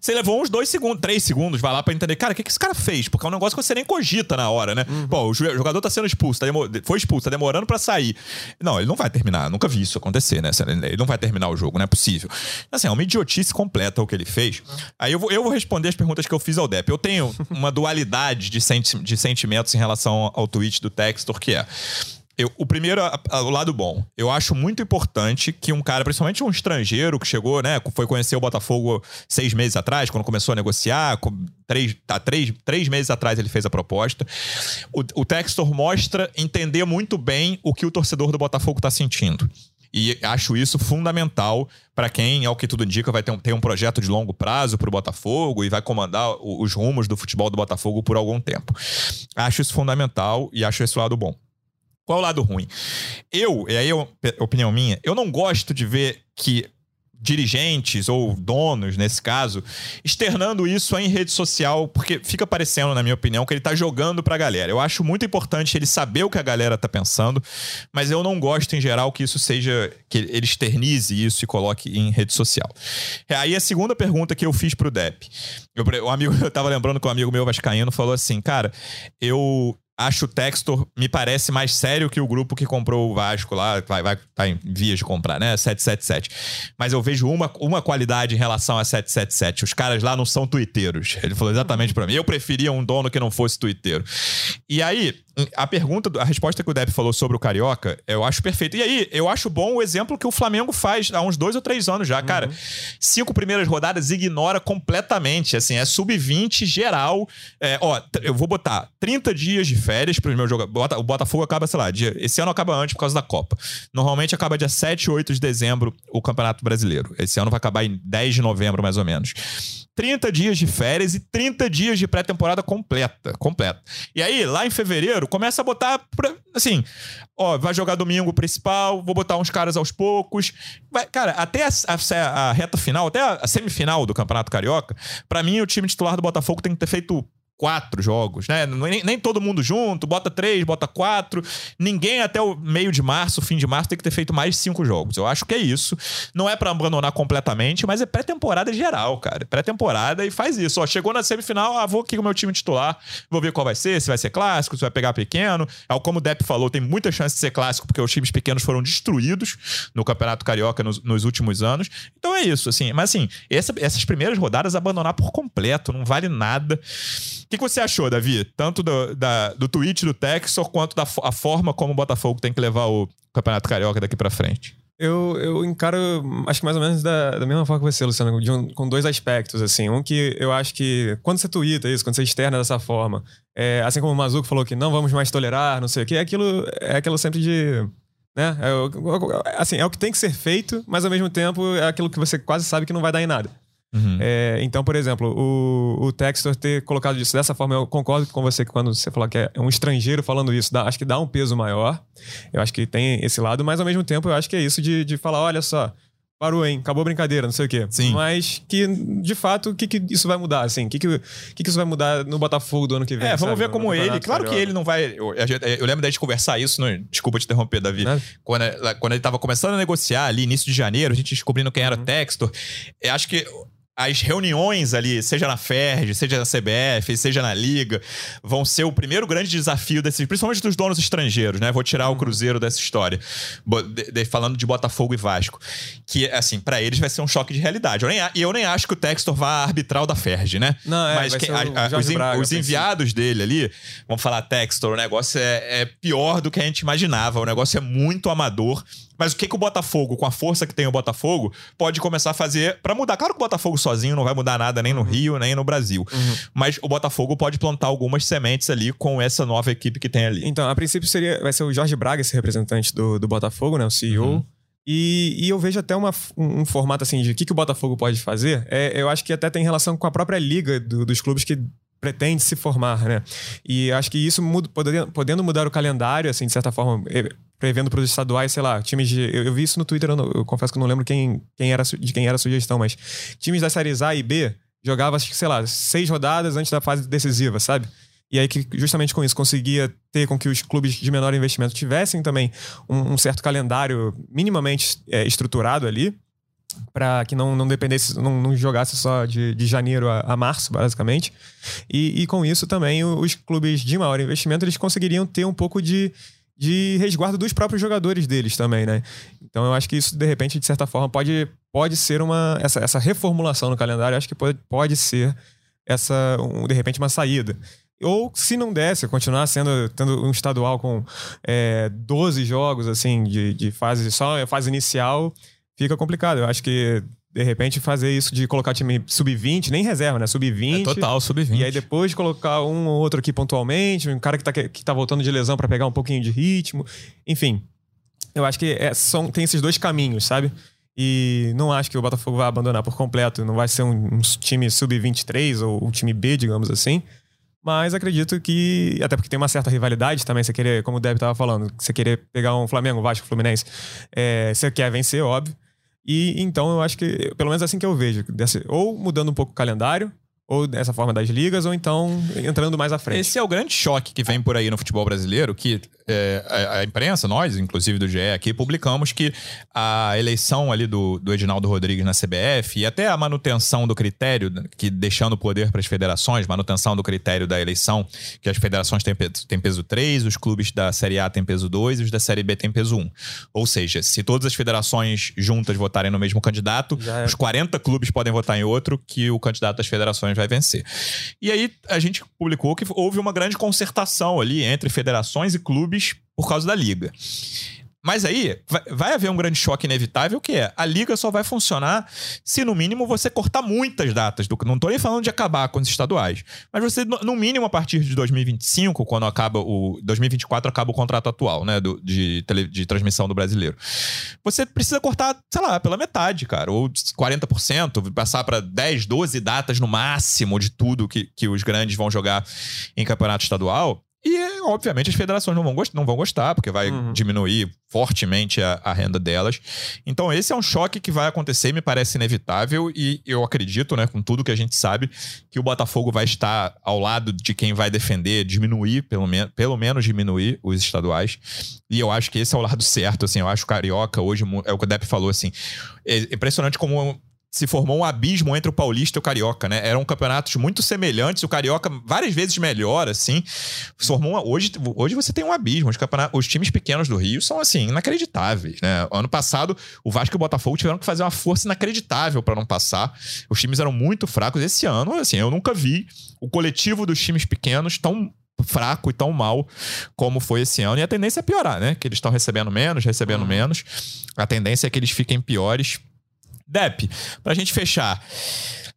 Você levou uns dois segundos, três segundos, vai lá pra entender, cara, o que, que esse cara fez? Porque é um negócio que você nem cogita na hora, né? Pô, o ju- jogador tá sendo expulso, tá foi expulso, tá demorando pra sair. Não, ele não vai terminar, nunca vi isso acontecer, né? Ele não vai terminar o jogo, não é possível. Assim, é uma idiotice completa o que ele fez. Aí eu vou, eu vou responder as perguntas que eu fiz ao Depp. Eu tenho uma dualidade de, senti- de sentimentos em relação ao tweet do Textor, que é. Eu- o primeiro, a- a- o lado bom. Eu acho muito importante que um cara, principalmente um estrangeiro que chegou, né, foi conhecer o Botafogo seis meses atrás, quando começou a negociar, com- três, tá, três, três meses atrás ele fez a proposta. O, o Textor mostra entender muito bem o que o torcedor do Botafogo está sentindo. E acho isso fundamental para quem, ao que tudo indica, vai ter um, ter um projeto de longo prazo para o Botafogo e vai comandar os rumos do futebol do Botafogo por algum tempo. Acho isso fundamental e acho esse lado bom. Qual é o lado ruim? Eu, e aí é opinião minha, eu não gosto de ver que dirigentes ou donos, nesse caso, externando isso em rede social, porque fica parecendo, na minha opinião, que ele tá jogando pra galera. Eu acho muito importante ele saber o que a galera tá pensando, mas eu não gosto, em geral, que isso seja. que ele externize isso e coloque em rede social. É, Aí a segunda pergunta que eu fiz pro Depp. Eu, o amigo, *laughs* eu tava lembrando que um amigo meu vascaíno falou assim, cara, eu acho o Textor me parece mais sério que o grupo que comprou o Vasco lá, vai, vai tá em vias de comprar, né? 777. Mas eu vejo uma, uma qualidade em relação a 777. Os caras lá não são tuiteiros. Ele falou exatamente pra mim. Eu preferia um dono que não fosse tuiteiro. E aí, a pergunta, a resposta que o Depp falou sobre o Carioca, eu acho perfeito. E aí, eu acho bom o exemplo que o Flamengo faz há uns dois ou três anos já, cara. Cinco primeiras rodadas ignora completamente, assim, é sub-20 geral. É, ó, eu vou botar 30 dias de férias para os meus jogadores. O Botafogo acaba, sei lá, dia, esse ano acaba antes por causa da Copa. Normalmente acaba dia 7, 8 de dezembro o Campeonato Brasileiro. Esse ano vai acabar em 10 de novembro, mais ou menos. 30 dias de férias e 30 dias de pré-temporada completa, completa. E aí, lá em fevereiro, começa a botar, pra- assim, ó, vai jogar domingo principal, vou botar uns caras aos poucos. Vai- cara, até a, a- a reta final, até a, a semifinal do Campeonato Carioca, pra mim o time titular do Botafogo tem que ter feito quatro jogos, né? Nem, nem, todo mundo junto, bota três, bota quatro. Ninguém até o meio de março, fim de março, tem que ter feito mais cinco jogos. Eu acho que é isso. Não é para abandonar completamente, mas é pré-temporada geral, cara. Pré-temporada e faz isso. Ó, chegou na semifinal, ah, vou aqui com o meu time titular, vou ver qual vai ser, se vai ser clássico, se vai pegar pequeno. É, como o Depp falou, tem muita chance de ser clássico, porque os times pequenos foram destruídos no Campeonato Carioca nos, nos últimos anos. Então é isso, assim. Mas assim, essa, essas primeiras rodadas abandonar por completo, não vale nada que, que você achou, Davi? Tanto do, da, do tweet do Texor quanto da a forma como o Botafogo tem que levar o Campeonato Carioca daqui para frente? Eu, eu encaro, acho que mais ou menos da, da mesma forma que você, Luciano, um, com dois aspectos, assim. Um que eu acho que quando você twitta isso, quando você externa dessa forma, é, assim como o Mazuco falou que não vamos mais tolerar, não sei o que, é aquilo, é aquilo sempre de né? É, assim, é o que tem que ser feito, mas ao mesmo tempo é aquilo que você quase sabe que não vai dar em nada. Uhum. É, então, por exemplo, o, o Textor ter colocado isso dessa forma, eu concordo com você que quando você falou que é um estrangeiro falando isso, dá, acho que dá um peso maior. Eu acho que tem esse lado, mas ao mesmo tempo eu acho que é isso de, de falar: olha só, parou, hein? Acabou a brincadeira, não sei o quê. Sim. Mas que, de fato, o que, que isso vai mudar, assim? O que, que, que, que isso vai mudar no Botafogo do ano que vem? É, vamos sabe? ver como ele. Claro que ele não vai. Eu, eu lembro da gente conversar isso, no, desculpa te interromper, Davi. É. Quando, quando ele tava começando a negociar ali, início de janeiro, a gente descobrindo quem era uhum. Textor. Eu acho que as reuniões ali, seja na FERJ, seja na CBF, seja na Liga, vão ser o primeiro grande desafio desses, principalmente dos donos estrangeiros, né? Vou tirar o uhum. Cruzeiro dessa história, de, de, falando de Botafogo e Vasco, que assim, para eles vai ser um choque de realidade. Eu nem, e eu nem acho que o Textor vá arbitrar o da FERJ, né? Não, é, Mas quem, a, a, os, Braga, os enviados dele ali, vamos falar Textor, o negócio é, é pior do que a gente imaginava, o negócio é muito amador. Mas o que, que o Botafogo, com a força que tem o Botafogo, pode começar a fazer para mudar? Claro que o Botafogo sozinho não vai mudar nada nem no uhum. Rio, nem no Brasil. Uhum. Mas o Botafogo pode plantar algumas sementes ali com essa nova equipe que tem ali. Então, a princípio seria, vai ser o Jorge Braga, esse representante do, do Botafogo, né? O CEO. Uhum. E, e, eu vejo até uma, um, um, formato assim de o que, que o Botafogo pode fazer. É, eu acho que até tem relação com a própria liga do, dos clubes que pretende se formar, né? E acho que isso muda, podendo, podendo mudar o calendário, assim, de certa forma, prevendo para os estaduais, sei lá, times de. Eu, eu vi isso no Twitter, eu, não, eu, confesso que não lembro quem, quem era, de quem era a sugestão, mas times das séries A e B jogavam, sei lá, seis rodadas antes da fase decisiva, sabe? E aí que justamente com isso conseguia ter com que os clubes de menor investimento tivessem também um, um certo calendário minimamente é, estruturado ali para que não, não dependesse, não, não jogasse só de, de janeiro a, a março, basicamente. E, e, com isso também os clubes de maior investimento eles conseguiriam ter um pouco de, de resguardo dos próprios jogadores deles também, né? Então eu acho que isso, de repente, de certa forma, pode, pode ser uma. Essa, essa reformulação no calendário, acho que pode, pode ser essa, um, de repente, uma saída. Ou se não desse, continuar sendo tendo um estadual com é, 12 jogos assim de, de fase só fase inicial fica complicado. Eu acho que de repente fazer isso de colocar time sub-20, nem reserva, né? Sub-20. É total, sub-20. E aí depois colocar um ou outro aqui pontualmente, um cara que tá, que tá voltando de lesão para pegar um pouquinho de ritmo. Enfim, eu acho que é, são, tem esses dois caminhos, sabe? E não acho que o Botafogo vai abandonar por completo. Não vai ser um, um time sub-23 ou um time B, digamos assim. Mas acredito que, até porque tem uma certa rivalidade também, você querer, como o Deb estava falando, você querer pegar um Flamengo, Vasco, Fluminense, é, você quer vencer, óbvio. E então eu acho que, pelo menos assim que eu vejo, desse, ou mudando um pouco o calendário, ou dessa forma das ligas, ou então entrando mais à frente. Esse é o grande choque que vem por aí no futebol brasileiro, que é, a, a, imprensa, nós, inclusive do GE aqui, publicamos que a eleição ali do, do Edinaldo Rodrigues na CBF e até a manutenção do critério, que deixando o poder para as federações, manutenção do critério da eleição, que as federações têm, têm peso 3, os clubes da Série A têm peso 2 e os da Série B têm peso 1. Ou seja, se todas as federações juntas votarem no mesmo candidato, é. os 40 clubes podem votar em outro que o candidato das federações vai vencer. E aí a gente publicou que houve uma grande concertação ali entre federações e clubes por causa da liga. Mas aí vai, haver um grande choque inevitável que é a liga só vai funcionar se no mínimo você cortar muitas datas do não tô nem falando de acabar com os estaduais, mas você no mínimo a partir de 2025, quando acaba o 2024 acaba o contrato atual, né, do, de, tele, de transmissão do brasileiro. Você precisa cortar, sei lá, pela metade, cara, ou 40%, passar para 10, 12 datas no máximo de tudo que, que os grandes vão jogar em campeonato estadual. Obviamente, as federações não vão, gost não vão gostar, porque vai Uhum. diminuir fortemente a, a renda delas. Então, esse é um choque que vai acontecer, me parece inevitável, e eu acredito, né, com tudo que a gente sabe, que o Botafogo vai estar ao lado de quem vai defender, diminuir, pelo, men pelo menos diminuir os estaduais. E eu acho que esse é o lado certo, assim, eu acho que o Carioca hoje, é o que o Depp falou, assim, é impressionante como se formou um abismo entre o Paulista e o Carioca, né? Eram campeonatos muito semelhantes, o Carioca várias vezes melhor, assim. Formou uma- hoje, hoje você tem um abismo. Os, campeonatos, os times pequenos do Rio são, assim, inacreditáveis, né? Ano passado, o Vasco e o Botafogo tiveram que fazer uma força inacreditável para não passar. Os times eram muito fracos. Esse ano, assim, eu nunca vi o coletivo dos times pequenos tão fraco e tão mal como foi esse ano. E a tendência é piorar, né? Que eles estão recebendo menos, recebendo menos. A tendência é que eles fiquem piores. Dep, pra gente fechar.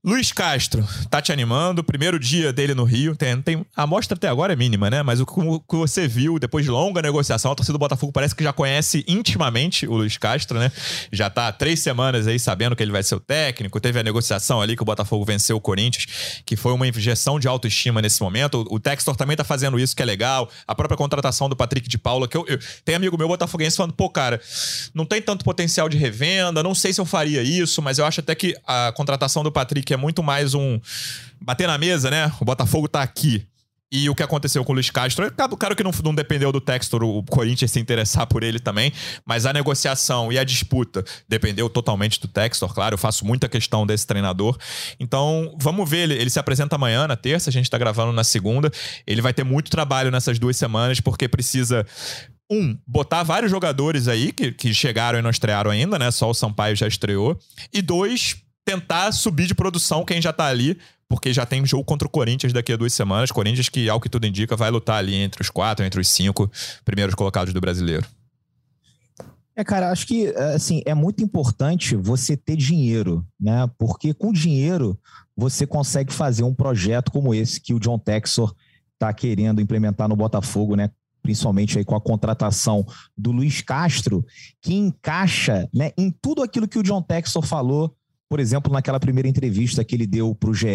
Luiz Castro, tá te animando? Primeiro dia dele no Rio. Tem, tem, a amostra até agora é mínima, né? Mas o que você viu depois de longa negociação, a torcida do Botafogo parece que já conhece intimamente o Luiz Castro, né? Já tá há três semanas aí sabendo que ele vai ser o técnico. Teve a negociação ali que o Botafogo venceu o Corinthians, que foi uma injeção de autoestima nesse momento. O, o Textor também tá fazendo isso, que é legal. A própria contratação do Patrick de Paula, que eu, eu tem amigo meu botafoguense falando, pô, cara, não tem tanto potencial de revenda, não sei se eu faria isso, mas eu acho até que a contratação do Patrick é muito mais um bater na mesa, né? O Botafogo tá aqui. E o que aconteceu com o Luiz Castro, é claro que não, não dependeu do Textor o Corinthians se interessar por ele também, mas a negociação e a disputa dependeu totalmente do Textor, claro, eu faço muita questão desse treinador. Então, vamos ver, ele, ele se apresenta amanhã, na terça, a gente tá gravando na segunda. Ele vai ter muito trabalho nessas duas semanas, porque precisa um, botar vários jogadores aí que, que chegaram e não estrearam ainda, né? Só o Sampaio já estreou. E dois, tentar subir de produção quem já tá ali, porque já tem jogo contra o Corinthians daqui a duas semanas. Corinthians que, ao que tudo indica, vai lutar ali entre os quatro, entre os cinco primeiros colocados do brasileiro. É, cara, acho que assim, é muito importante você ter dinheiro, né? Porque com dinheiro você consegue fazer um projeto como esse que o John Texor está querendo implementar no Botafogo, né? Principalmente aí com a contratação do Luiz Castro, que encaixa né, em tudo aquilo que o John Texor falou, por exemplo, naquela primeira entrevista que ele deu para o GE,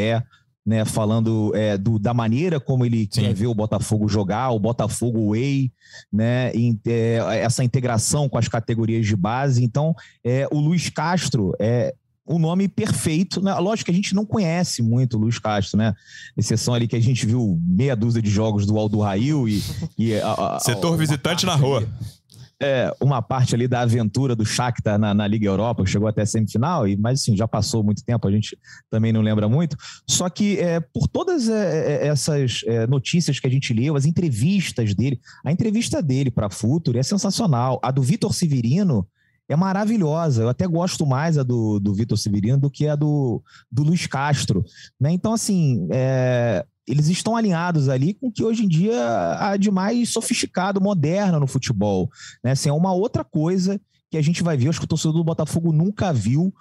né, falando é, do, da maneira como ele Sim. quer ver o Botafogo jogar, o Botafogo Way, né, em- é, essa integração com as categorias de base. Então, é, o Luiz Castro é o nome perfeito. Né? Lógico que a gente não conhece muito o Luiz Castro, né? Exceção ali que a gente viu meia dúzia de jogos do Aldo Rail e. e a- a- a- Setor uma visitante na rua. ali- é, uma parte ali da aventura do Shakhtar na, na Liga Europa, chegou até a semifinal, e, mas assim, já passou muito tempo, a gente também não lembra muito. Só que é, por todas é, é, essas é, notícias que a gente leu, as entrevistas dele, a entrevista dele para Futuro é sensacional. A do Vitor Severino é maravilhosa. Eu até gosto mais a do, do Vitor Severino do que a do, do Luiz Castro. Né? Então, assim, é, eles estão alinhados ali com o que hoje em dia há de mais sofisticado, moderno no futebol. Né? Assim, é uma outra coisa que a gente vai ver, acho que o torcedor do Botafogo nunca viu,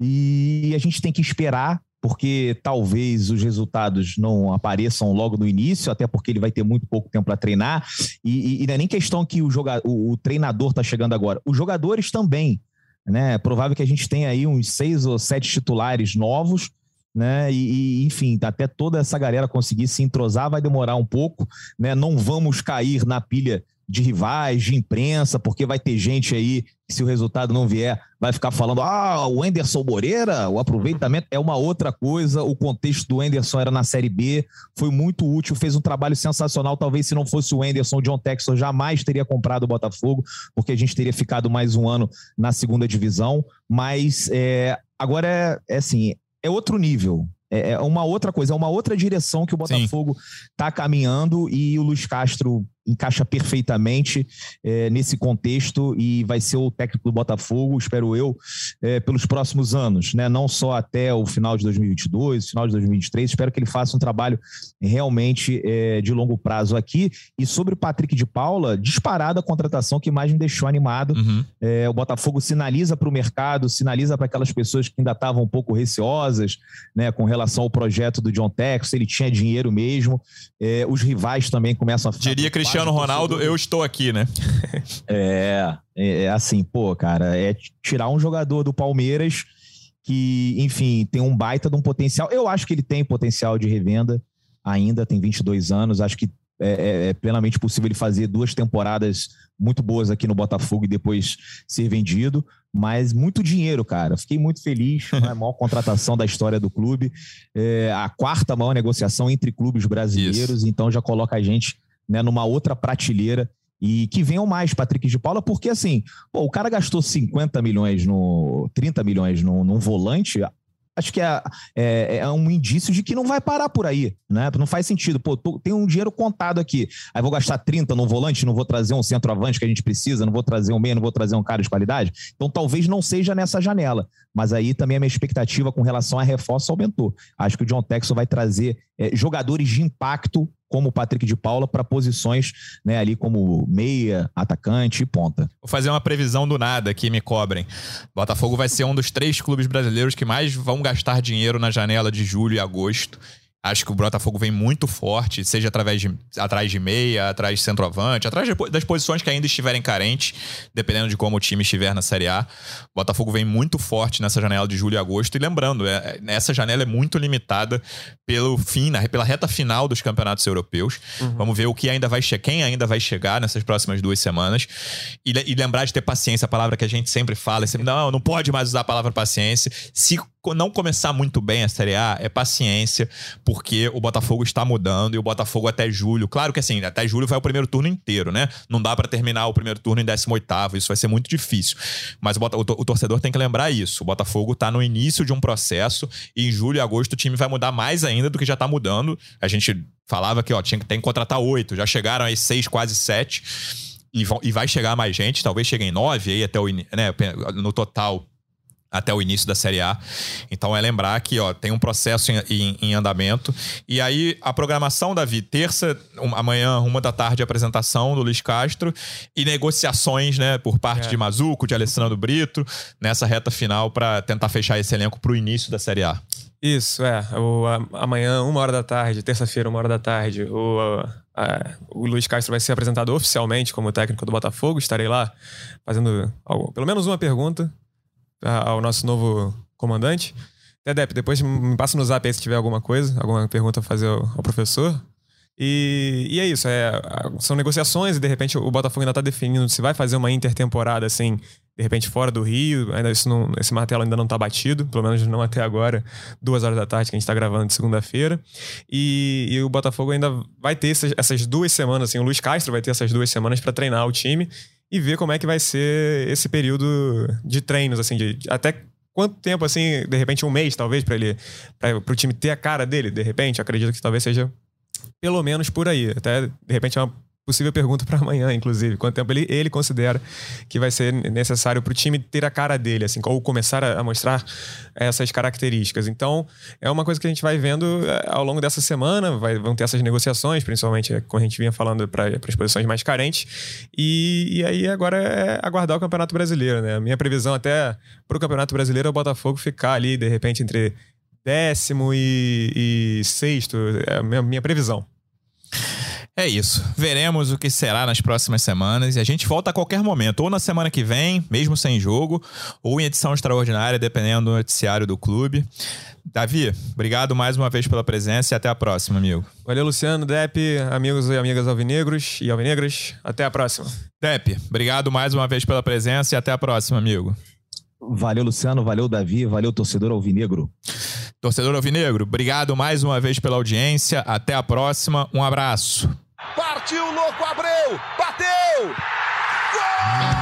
e a gente tem que esperar, porque talvez os resultados não apareçam logo no início, até porque ele vai ter muito pouco tempo para treinar, e, e- não é nem questão que o, joga, o, o treinador está chegando agora, os jogadores também. Né? É provável que a gente tenha aí uns seis ou sete titulares novos, né? E, e, enfim, até toda essa galera conseguir se entrosar vai demorar um pouco, né? Não vamos cair na pilha de rivais, de imprensa, porque vai ter gente aí que se o resultado não vier, vai ficar falando: "Ah, o Enderson Moreira, o aproveitamento é uma outra coisa, o contexto do Enderson era na Série B, foi muito útil, fez um trabalho sensacional, talvez se não fosse o Enderson, o John Texton jamais teria comprado o Botafogo, porque a gente teria ficado mais um ano na segunda divisão, mas é, agora é, é assim, é outro nível. É é uma outra coisa, é uma outra direção que o Botafogo está caminhando e o Luiz Castro encaixa perfeitamente é, nesse contexto e vai ser o técnico do Botafogo, espero eu, é, pelos próximos anos, né? Não só até o final de 2022, final de 2023. Espero que ele faça um trabalho realmente é, de longo prazo aqui. E sobre o Patrick de Paula, disparada a contratação que mais me deixou animado. Uhum. É, o Botafogo sinaliza para o mercado, sinaliza para aquelas pessoas que ainda estavam um pouco receosas né, com relação ao projeto do John Tex, ele tinha dinheiro mesmo. Os rivais também começam a ficar. Diria Cristiano Ronaldo, eu estou aqui, né? *laughs* É, é, é assim, pô, cara, é tirar um jogador do Palmeiras que, enfim, tem um baita de um potencial. Eu acho que ele tem potencial de revenda ainda, tem 22 anos, acho que é, é, plenamente possível ele fazer duas temporadas muito boas aqui no Botafogo e depois ser vendido. Mas muito dinheiro, cara. Fiquei muito feliz. Né? a maior *laughs* contratação da história do clube. É, a quarta maior negociação entre clubes brasileiros. Isso. Então já coloca a gente né, numa outra prateleira e que venham mais Patrick de Paula, porque assim, pô, o cara gastou 50 milhões no 30 milhões no, num volante, acho que é, é, é, um indício de que não vai parar por aí, né? Não faz sentido. Pô, tô, tem um dinheiro contado aqui. Aí vou gastar 30 no volante, não vou trazer um centroavante que a gente precisa, não vou trazer um meio, não vou trazer um cara de qualidade. Então talvez não seja nessa janela. Mas aí também a minha expectativa com relação a reforço aumentou. Acho que o John Texel vai trazer é, jogadores de impacto como o Patrick de Paula para posições né, ali como meia, atacante e ponta. Vou fazer uma previsão do nada aqui, me cobrem. Botafogo vai ser um dos três clubes brasileiros que mais vão gastar dinheiro na janela de julho e agosto. Acho que o Botafogo vem muito forte, seja através de, atrás de meia, atrás de centroavante, atrás de, das posições que ainda estiverem carentes, dependendo de como o time estiver na Série A. O Botafogo vem muito forte nessa janela de julho e agosto. E lembrando, é, é essa janela é muito limitada pelo fim, na, pela reta final dos campeonatos europeus. Uhum. Vamos ver o que ainda vai quem ainda vai chegar nessas próximas duas semanas. E, e, lembrar de ter paciência, a palavra que a gente sempre fala. Sempre, não, não pode mais usar a palavra paciência. Se não começar muito bem a Série A, é paciência, porque o Botafogo está mudando e o Botafogo até julho. Claro que assim, até julho vai o primeiro turno inteiro, né? Não dá para terminar o primeiro turno em 18, isso vai ser muito difícil. Mas o, o, torcedor tem que lembrar isso. O Botafogo está no início de um processo e em julho e agosto o time vai mudar mais ainda do que já está mudando. A gente falava que ó, tinha que tem que contratar oito, já chegaram aí seis, quase sete. E, vão, e vai chegar mais gente, talvez cheguem nove aí até o, né, no total até o início da Série A. Então é lembrar que ó, tem um processo em, em, em andamento. E aí a programação, Davi, terça, um, amanhã, uma da tarde, apresentação do Luiz Castro e negociações né, por parte é. de Mazuco, de Alessandro Brito, nessa reta final para tentar fechar esse elenco para o início da Série A. Isso, é. O, a, amanhã, uma hora da tarde, terça-feira, uma hora da tarde, o, a, o Luiz Castro vai ser apresentado oficialmente como técnico do Botafogo. Estarei lá fazendo algo, pelo menos uma pergunta ao nosso novo comandante. Tedep, depois me passa no zap aí se tiver alguma coisa, alguma pergunta a fazer ao, ao professor. E, e, é isso, é, são negociações e de repente o Botafogo ainda está definindo se vai fazer uma intertemporada assim, de repente fora do Rio, ainda isso não, esse martelo ainda não está batido, pelo menos não até agora, duas horas da tarde que a gente está gravando de segunda-feira. E, e, o Botafogo ainda vai ter essas, essas, duas semanas, assim, o Luiz Castro vai ter essas duas semanas para treinar o time e ver como é que vai ser esse período de treinos, assim, de, até quanto tempo, assim, de repente um mês, talvez, para ele, para o time ter a cara dele, de repente, acredito que talvez seja pelo menos por aí. Até, de repente, é uma possível pergunta para amanhã, inclusive. Quanto tempo ele, ele considera que vai ser necessário para o time ter a cara dele, assim, ou começar a, a, mostrar essas características. Então, é uma coisa que a gente vai vendo é, ao longo dessa semana, vai, vão ter essas negociações, principalmente como a gente vinha falando para as posições mais carentes. E, e aí agora é aguardar o Campeonato Brasileiro, né? A minha previsão até para o Campeonato Brasileiro é o Botafogo ficar ali, de repente, entre décimo e, e sexto, é a minha, minha previsão. É isso. Veremos o que será nas próximas semanas e a gente volta a qualquer momento, ou na semana que vem, mesmo sem jogo, ou em edição extraordinária, dependendo do noticiário do clube. Davi, obrigado mais uma vez pela presença e até a próxima, amigo. Valeu, Luciano, Depp, amigos e amigas alvinegros e alvinegras. Até a próxima. Depp, obrigado mais uma vez pela presença e até a próxima, amigo. Valeu, Luciano. Valeu, Davi. Valeu, torcedor alvinegro. Torcedor alvinegro, obrigado mais uma vez pela audiência. Até a próxima. Um abraço. Partiu, louco, Abreu! Bateu! Gol!